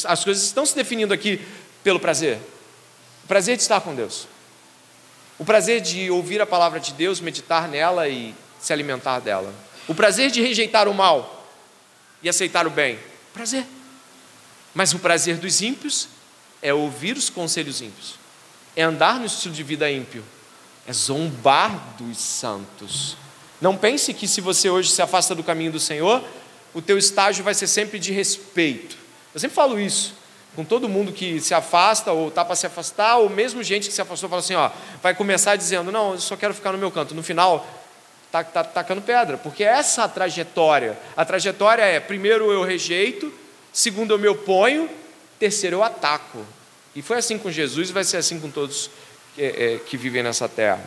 As coisas estão se definindo aqui pelo prazer. O prazer de estar com Deus. O prazer de ouvir a palavra de Deus, meditar nela e se alimentar dela. O prazer de rejeitar o mal e aceitar o bem. Prazer. Mas o prazer dos ímpios é ouvir os conselhos ímpios, é andar no estilo de vida ímpio, é zombar dos santos. Não pense que se você hoje se afasta do caminho do Senhor, o teu estágio vai ser sempre de respeito. Eu sempre falo isso com todo mundo que se afasta ou está para se afastar, ou mesmo gente que se afastou, fala assim, ó, vai começar dizendo, não, eu só quero ficar no meu canto. No final, está tá, tacando pedra, porque é essa a trajetória. A trajetória é, primeiro eu rejeito, segundo eu me oponho, terceiro eu ataco. E foi assim com Jesus e vai ser assim com todos que, é, que vivem nessa terra.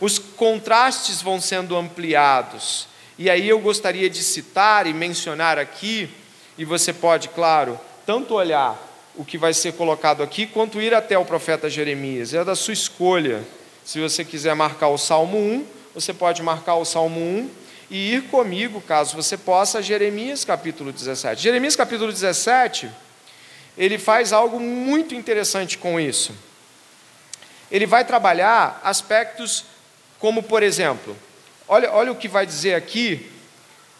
Os contrastes vão sendo ampliados. E aí eu gostaria de citar e mencionar aqui e você pode, claro, tanto olhar o que vai ser colocado aqui, quanto ir até o profeta Jeremias. É da sua escolha. Se você quiser marcar o Salmo 1, você pode marcar o Salmo 1 e ir comigo, caso você possa, a Jeremias capítulo 17. Jeremias capítulo 17, ele faz algo muito interessante com isso. Ele vai trabalhar aspectos como, por exemplo, olha, olha o que vai dizer aqui,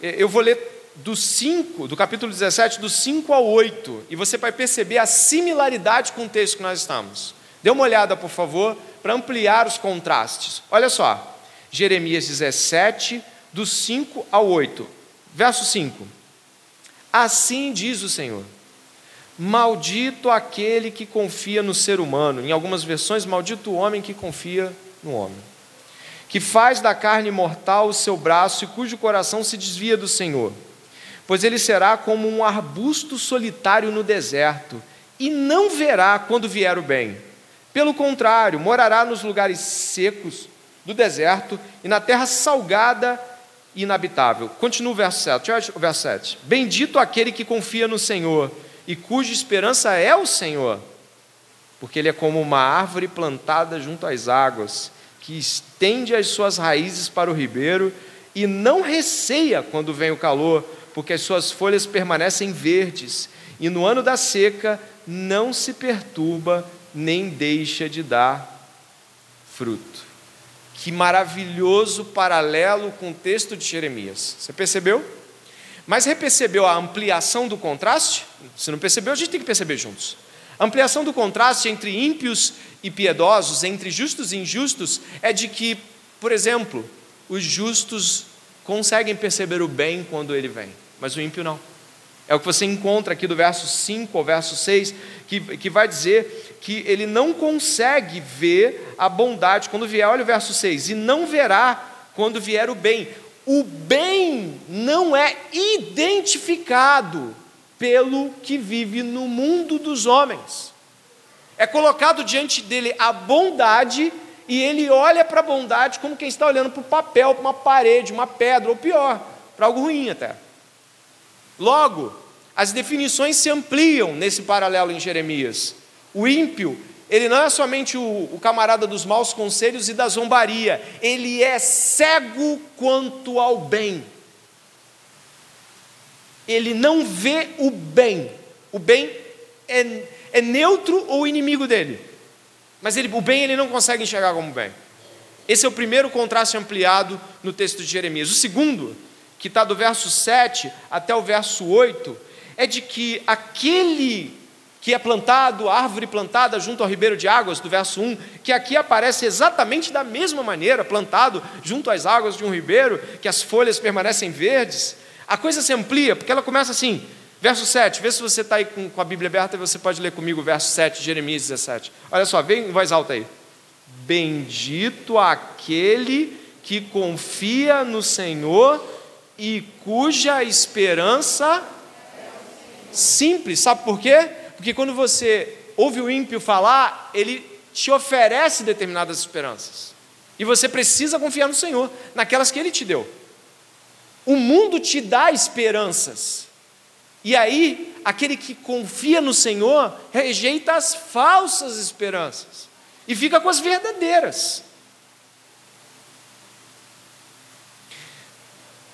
eu vou ler do 5, do capítulo 17, do 5 ao 8, e você vai perceber a similaridade com o texto que nós estamos. Dê uma olhada, por favor, para ampliar os contrastes. Olha só, Jeremias 17, do 5 ao 8. Verso 5. Assim diz o Senhor: Maldito aquele que confia no ser humano. Em algumas versões, maldito o homem que confia no homem. Que faz da carne mortal o seu braço e cujo coração se desvia do Senhor. Pois ele será como um arbusto solitário no deserto e não verá quando vier o bem. Pelo contrário, morará nos lugares secos do deserto e na terra salgada e inabitável. Continua o verso 7. O verso 7. Bendito aquele que confia no Senhor e cuja esperança é o Senhor, porque ele é como uma árvore plantada junto às águas, que estende as suas raízes para o ribeiro e não receia quando vem o calor, porque as suas folhas permanecem verdes, e no ano da seca não se perturba nem deixa de dar fruto. Que maravilhoso paralelo com o texto de Jeremias. Você percebeu? Mas repercebeu a ampliação do contraste? Se não percebeu, a gente tem que perceber juntos. A ampliação do contraste entre ímpios e piedosos, entre justos e injustos, é de que, por exemplo, os justos conseguem perceber o bem quando ele vem, mas o ímpio não. É o que você encontra aqui do verso 5 ao verso 6, que, que vai dizer que ele não consegue ver a bondade quando vier. Olha o verso 6: e não verá quando vier o bem o bem não é identificado pelo que vive no mundo dos homens. É colocado diante dele a bondade e ele olha para a bondade como quem está olhando para o papel, para uma parede, uma pedra, ou pior, para algo ruim até. Logo, as definições se ampliam nesse paralelo em Jeremias. O ímpio ele não é somente o, o, camarada dos maus conselhos e da zombaria, ele é cego quanto ao bem. Ele não vê o bem. O bem é, é neutro ou inimigo dele. Mas ele, o bem ele não consegue enxergar como bem. Esse é o primeiro contraste ampliado no texto de Jeremias. O segundo, que está do verso 7 até o verso 8, é de que aquele que é plantado, árvore plantada junto ao ribeiro de águas, do verso 1, que aqui aparece exatamente da mesma maneira, plantado junto às águas de um ribeiro, que as folhas permanecem verdes. A coisa se amplia, porque ela começa assim, verso 7, vê se você está aí com, com a Bíblia aberta você pode ler comigo o verso 7, Jeremias 17. Olha só, vem em voz alta aí. Bendito aquele que confia no Senhor e cuja esperança simples, sabe por quê? Porque quando você ouve o ímpio falar, ele te oferece determinadas esperanças. E você precisa confiar no Senhor, naquelas que ele te deu. O mundo te dá esperanças. E aí, aquele que confia no Senhor rejeita as falsas esperanças e fica com as verdadeiras.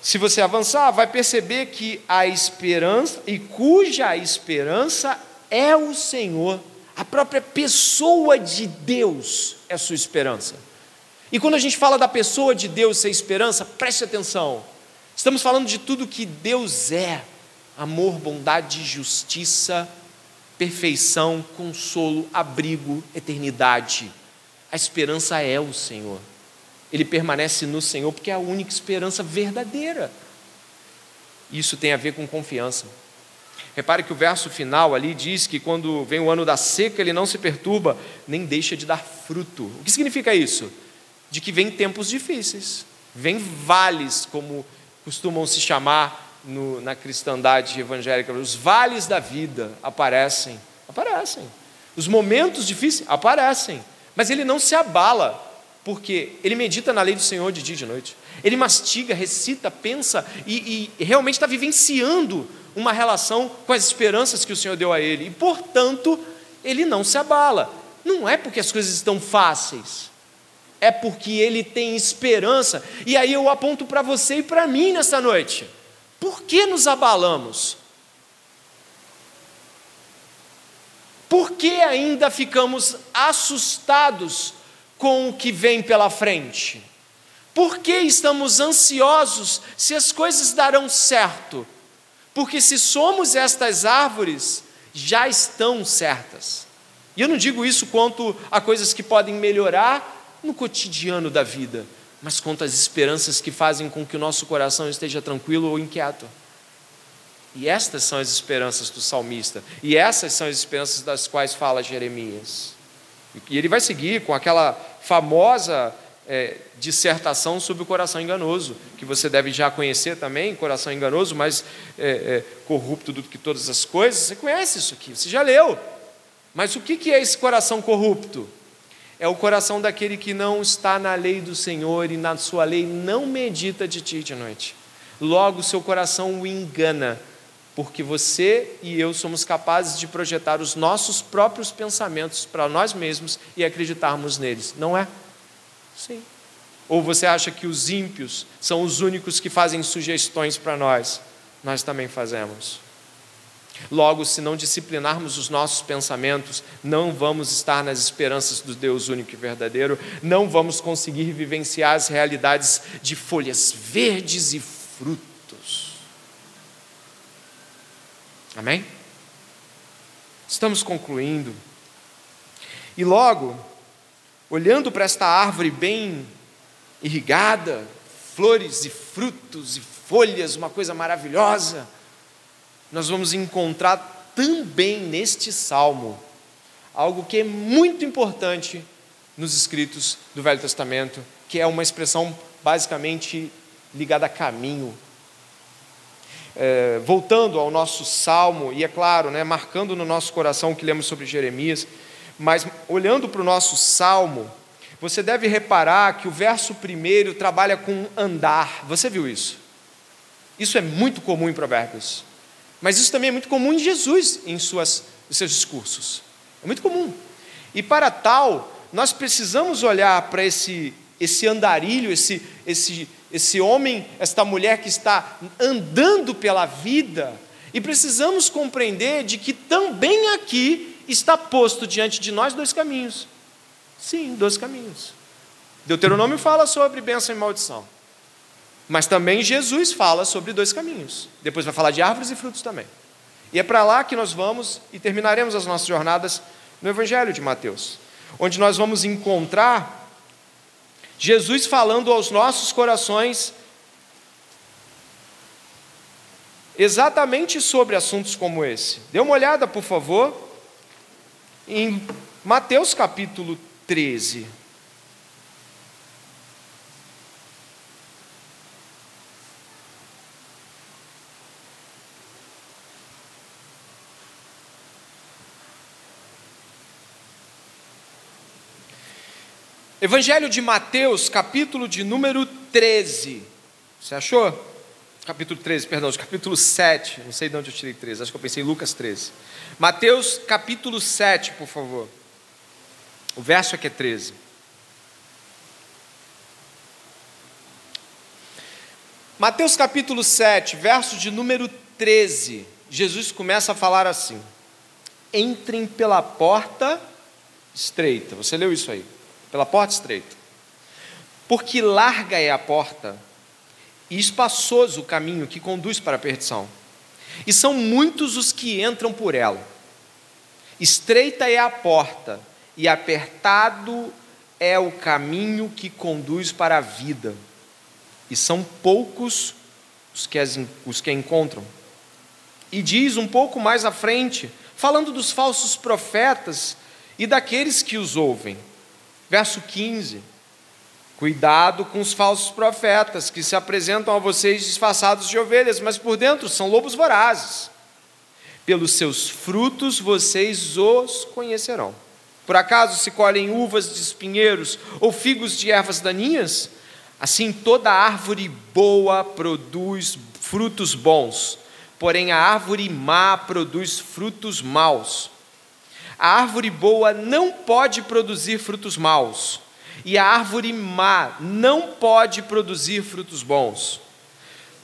Se você avançar, vai perceber que a esperança, e cuja esperança é o Senhor, a própria pessoa de Deus é sua esperança. E quando a gente fala da pessoa de Deus ser esperança, preste atenção. Estamos falando de tudo que Deus é: amor, bondade, justiça, perfeição, consolo, abrigo, eternidade. A esperança é o Senhor. Ele permanece no Senhor porque é a única esperança verdadeira. Isso tem a ver com confiança. Repare que o verso final ali diz que quando vem o ano da seca, ele não se perturba, nem deixa de dar fruto. O que significa isso? De que vem tempos difíceis, vem vales, como costumam se chamar no, na cristandade evangélica, os vales da vida aparecem, aparecem. Os momentos difíceis aparecem, mas ele não se abala, porque ele medita na lei do Senhor de dia e de noite. Ele mastiga, recita, pensa e, e realmente está vivenciando uma relação com as esperanças que o Senhor deu a ele. E, portanto, ele não se abala. Não é porque as coisas estão fáceis, é porque ele tem esperança. E aí eu aponto para você e para mim nessa noite. Por que nos abalamos? Por que ainda ficamos assustados com o que vem pela frente? Por que estamos ansiosos se as coisas darão certo? Porque se somos estas árvores, já estão certas. E eu não digo isso quanto a coisas que podem melhorar no cotidiano da vida, mas quanto às esperanças que fazem com que o nosso coração esteja tranquilo ou inquieto. E estas são as esperanças do salmista, e essas são as esperanças das quais fala Jeremias. E ele vai seguir com aquela famosa é, dissertação sobre o coração enganoso, que você deve já conhecer também, coração enganoso, mais é, é, corrupto do que todas as coisas. Você conhece isso aqui, você já leu. Mas o que é esse coração corrupto? É o coração daquele que não está na lei do Senhor e na sua lei não medita de dia e de noite. Logo, seu coração o engana, porque você e eu somos capazes de projetar os nossos próprios pensamentos para nós mesmos e acreditarmos neles, não é? Sim. Ou você acha que os ímpios são os únicos que fazem sugestões para nós? Nós também fazemos. Logo, se não disciplinarmos os nossos pensamentos, não vamos estar nas esperanças do Deus único e verdadeiro, não vamos conseguir vivenciar as realidades de folhas verdes e frutos. Amém? Estamos concluindo. E logo, olhando para esta árvore bem irrigada, flores e frutos e folhas, uma coisa maravilhosa, nós vamos encontrar também neste salmo algo que é muito importante nos escritos do Velho Testamento, que é uma expressão basicamente ligada a caminho. É, voltando ao nosso salmo, e é claro, né, marcando no nosso coração o que lemos sobre Jeremias, mas olhando para o nosso salmo, você deve reparar que o verso primeiro trabalha com andar. Você viu isso? Isso é muito comum em Provérbios. Mas isso também é muito comum em Jesus, em suas, em seus discursos. É muito comum. E para tal, nós precisamos olhar para esse, esse andarilho, esse, esse, esse homem, esta mulher que está andando pela vida, e precisamos compreender de que também aqui está posto diante de nós dois caminhos. Sim, dois caminhos. Deuteronômio fala sobre bênção e maldição. Mas também Jesus fala sobre dois caminhos. Depois vai falar de árvores e frutos também. E é para lá que nós vamos e terminaremos as nossas jornadas no Evangelho de Mateus, onde nós vamos encontrar Jesus falando aos nossos corações exatamente sobre assuntos como esse. Dê uma olhada, por favor, em Mateus capítulo 13. Evangelho de Mateus, capítulo de número 13. Você achou? Capítulo 13, perdão, capítulo 7. Não sei de onde eu tirei 13, acho que eu pensei em Lucas 13. Mateus, capítulo 7, por favor. O verso aqui é 13. Mateus capítulo 7, verso de número 13. Jesus começa a falar assim: Entrem pela porta estreita. Você leu isso aí? Pela porta estreita. Porque larga é a porta e espaçoso o caminho que conduz para a perdição. E são muitos os que entram por ela. Estreita é a porta e apertado é o caminho que conduz para a vida. E são poucos os que, as, os que a encontram. E diz um pouco mais à frente, falando dos falsos profetas e daqueles que os ouvem Verso 15: Cuidado com os falsos profetas que se apresentam a vocês disfarçados de ovelhas, mas por dentro são lobos vorazes. Pelos seus frutos vocês os conhecerão. Por acaso se colhem uvas de espinheiros ou figos de ervas daninhas? Assim toda árvore boa produz frutos bons, porém a árvore má produz frutos maus. A árvore boa não pode produzir frutos maus, e a árvore má não pode produzir frutos bons.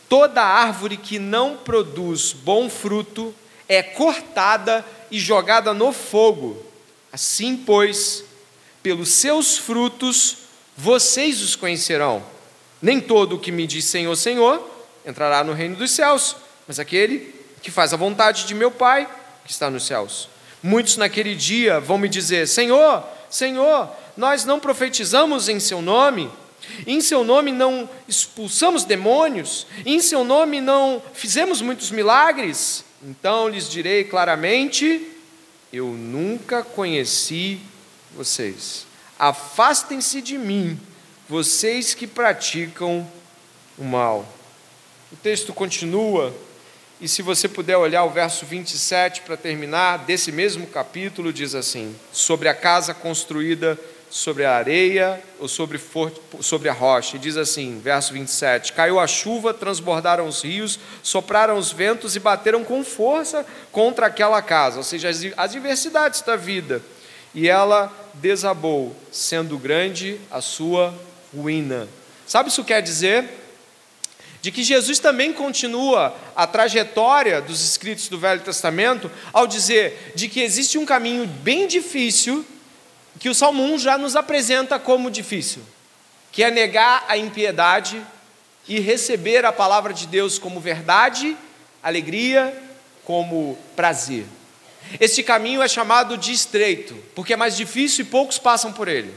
Toda árvore que não produz bom fruto é cortada e jogada no fogo. Assim, pois, pelos seus frutos vocês os conhecerão. Nem todo o que me diz Senhor, Senhor entrará no reino dos céus, mas aquele que faz a vontade de meu Pai que está nos céus. Muitos naquele dia vão me dizer: Senhor, Senhor, nós não profetizamos em Seu nome, em Seu nome não expulsamos demônios, em Seu nome não fizemos muitos milagres. Então lhes direi claramente: Eu nunca conheci vocês. Afastem-se de mim, vocês que praticam o mal. O texto continua, e se você puder olhar o verso 27 para terminar, desse mesmo capítulo, diz assim: Sobre a casa construída sobre a areia ou sobre, sobre a rocha. E diz assim, verso 27: Caiu a chuva, transbordaram os rios, sopraram os ventos e bateram com força contra aquela casa, ou seja, as adversidades da vida. E ela desabou, sendo grande a sua ruína. Sabe isso quer dizer? De que Jesus também continua a trajetória dos escritos do Velho Testamento ao dizer de que existe um caminho bem difícil que o Salmo 1 já nos apresenta como difícil, que é negar a impiedade e receber a palavra de Deus como verdade, alegria, como prazer. Este caminho é chamado de estreito, porque é mais difícil e poucos passam por ele.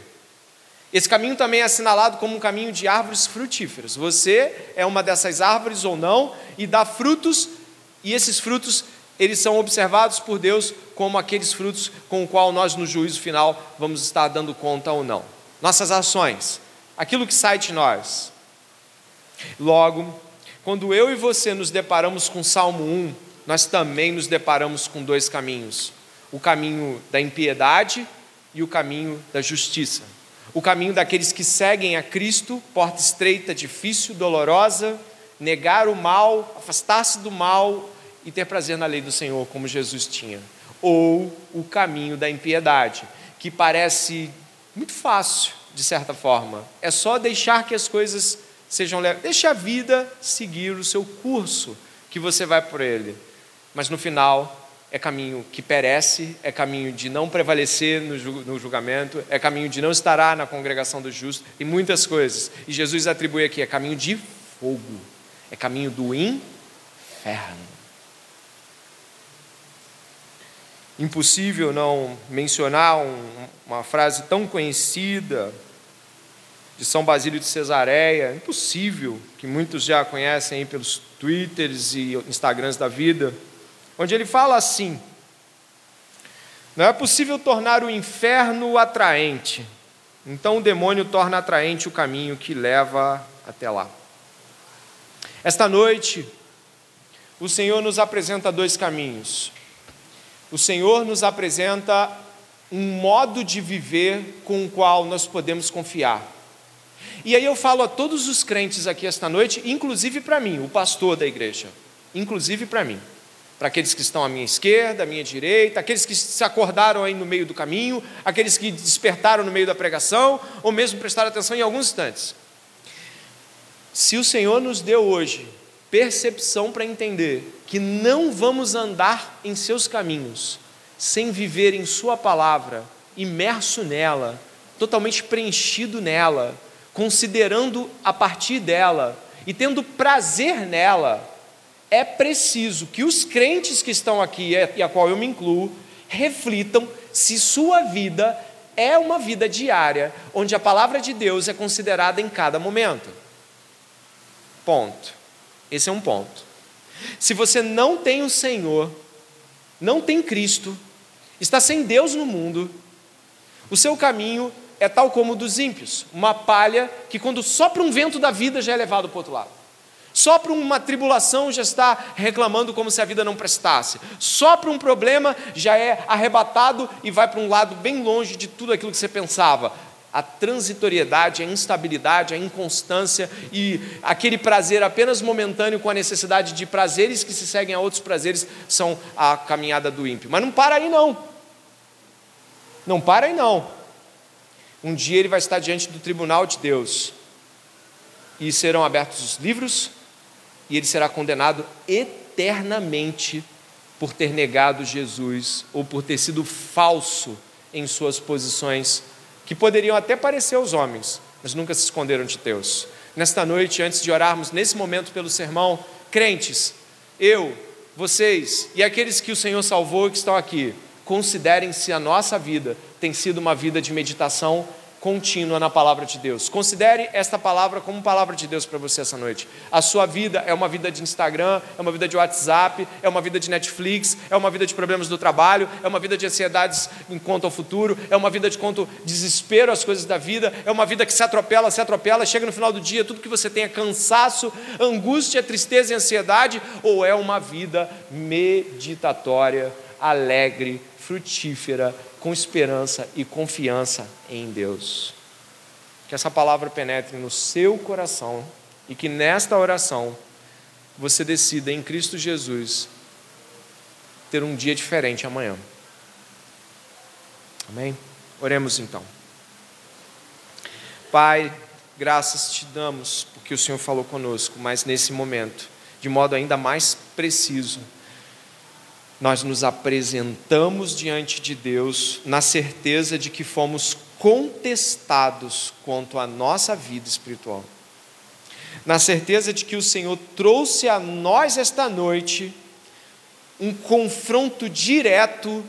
Esse caminho também é assinalado como um caminho de árvores frutíferas. Você é uma dessas árvores ou não e dá frutos, e esses frutos eles são observados por Deus como aqueles frutos com o qual nós no juízo final vamos estar dando conta ou não. Nossas ações, aquilo que sai de nós. Logo, quando eu e você nos deparamos com Salmo 1, nós também nos deparamos com dois caminhos: o caminho da impiedade e o caminho da justiça. O caminho daqueles que seguem a Cristo, porta estreita, difícil, dolorosa, negar o mal, afastar-se do mal e ter prazer na lei do Senhor, como Jesus tinha. Ou o caminho da impiedade, que parece muito fácil, de certa forma. É só deixar que as coisas sejam leves. Deixe a vida seguir o seu curso, que você vai por ele. Mas no final, é caminho que perece, é caminho de não prevalecer no julgamento, é caminho de não estará na congregação dos justos, e muitas coisas. E Jesus atribui aqui: é caminho de fogo, é caminho do inferno. Impossível não mencionar um, uma frase tão conhecida de São Basílio de Cesareia, impossível, que muitos já conhecem pelos twitters e instagrams da vida onde ele fala assim: Não é possível tornar o inferno atraente, então o demônio torna atraente o caminho que leva até lá. Esta noite, o Senhor nos apresenta dois caminhos. O Senhor nos apresenta um modo de viver com o qual nós podemos confiar. E aí eu falo a todos os crentes aqui esta noite, inclusive para mim, o pastor da igreja, inclusive para mim para aqueles que estão à minha esquerda, à minha direita, aqueles que se acordaram aí no meio do caminho, aqueles que despertaram no meio da pregação, ou mesmo prestaram atenção em alguns instantes. Se o Senhor nos deu hoje percepção para entender que não vamos andar em seus caminhos sem viver em Sua palavra, imerso nela, totalmente preenchido nela, considerando a partir dela e tendo prazer nela, é preciso que os crentes que estão aqui, e a qual eu me incluo, reflitam se sua vida é uma vida diária, onde a palavra de Deus é considerada em cada momento. Ponto. Esse é um ponto. Se você não tem o Senhor, não tem Cristo, está sem Deus no mundo, o seu caminho é tal como o dos ímpios, uma palha que, quando sopra um vento da vida, já é levado para o outro lado. Só para uma tribulação já está reclamando como se a vida não prestasse. Só para um problema já é arrebatado e vai para um lado bem longe de tudo aquilo que você pensava. A transitoriedade, a instabilidade, a inconstância e aquele prazer apenas momentâneo com a necessidade de prazeres que se seguem a outros prazeres são a caminhada do ímpio. Mas não para aí não. Não para aí não. Um dia ele vai estar diante do tribunal de Deus e serão abertos os livros e ele será condenado eternamente por ter negado Jesus ou por ter sido falso em suas posições, que poderiam até parecer aos homens, mas nunca se esconderam de Deus. Nesta noite, antes de orarmos nesse momento pelo sermão, crentes, eu, vocês e aqueles que o Senhor salvou e que estão aqui, considerem se a nossa vida tem sido uma vida de meditação contínua na palavra de Deus. Considere esta palavra como palavra de Deus para você essa noite. A sua vida é uma vida de Instagram, é uma vida de WhatsApp, é uma vida de Netflix, é uma vida de problemas do trabalho, é uma vida de ansiedades em quanto ao futuro, é uma vida de quanto desespero às coisas da vida, é uma vida que se atropela, se atropela, chega no final do dia, tudo que você tem é cansaço, angústia, tristeza e ansiedade, ou é uma vida meditatória, alegre, frutífera, com esperança e confiança em Deus. Que essa palavra penetre no seu coração e que nesta oração você decida em Cristo Jesus ter um dia diferente amanhã. Amém? Oremos então. Pai, graças te damos porque o Senhor falou conosco, mas nesse momento, de modo ainda mais preciso, nós nos apresentamos diante de Deus na certeza de que fomos contestados quanto à nossa vida espiritual. Na certeza de que o Senhor trouxe a nós esta noite um confronto direto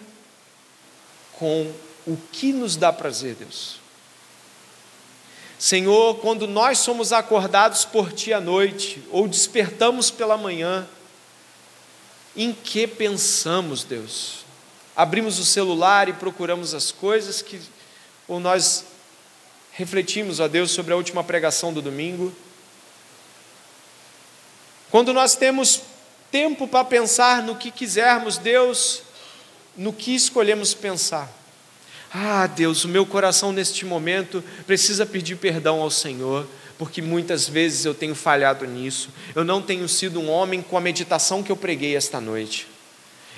com o que nos dá prazer, Deus. Senhor, quando nós somos acordados por Ti à noite, ou despertamos pela manhã, em que pensamos, Deus? Abrimos o celular e procuramos as coisas que ou nós refletimos, ó Deus, sobre a última pregação do domingo. Quando nós temos tempo para pensar no que quisermos, Deus, no que escolhemos pensar. Ah, Deus, o meu coração neste momento precisa pedir perdão ao Senhor porque muitas vezes eu tenho falhado nisso. Eu não tenho sido um homem com a meditação que eu preguei esta noite.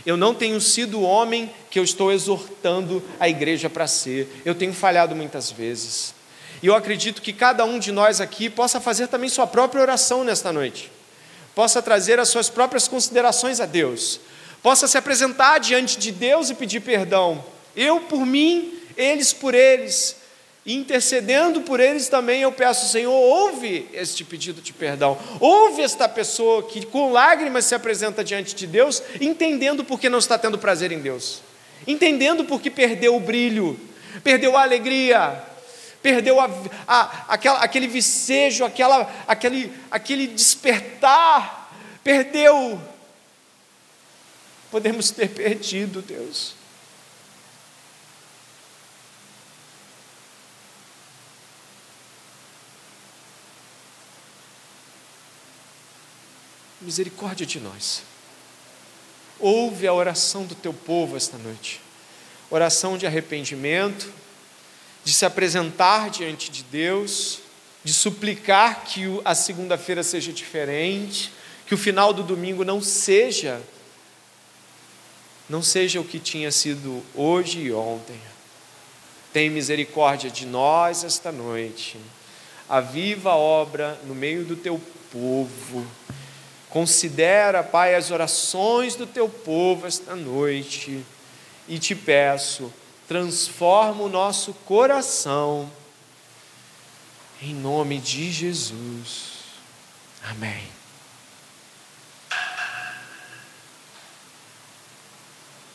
Eu não tenho sido o homem que eu estou exortando a igreja para ser. Eu tenho falhado muitas vezes. E eu acredito que cada um de nós aqui possa fazer também sua própria oração nesta noite. Possa trazer as suas próprias considerações a Deus. Possa se apresentar diante de Deus e pedir perdão. Eu por mim, eles por eles intercedendo por eles também, eu peço, Senhor, ouve este pedido de perdão, ouve esta pessoa que com lágrimas se apresenta diante de Deus, entendendo porque não está tendo prazer em Deus, entendendo porque perdeu o brilho, perdeu a alegria, perdeu a, a, aquela, aquele vicejo, aquela, aquele, aquele despertar, perdeu. Podemos ter perdido, Deus. Misericórdia de nós. Ouve a oração do teu povo esta noite. Oração de arrependimento, de se apresentar diante de Deus, de suplicar que a segunda-feira seja diferente, que o final do domingo não seja não seja o que tinha sido hoje e ontem. Tem misericórdia de nós esta noite. Aviva a obra no meio do teu povo Considera, Pai, as orações do teu povo esta noite e te peço, transforma o nosso coração, em nome de Jesus. Amém.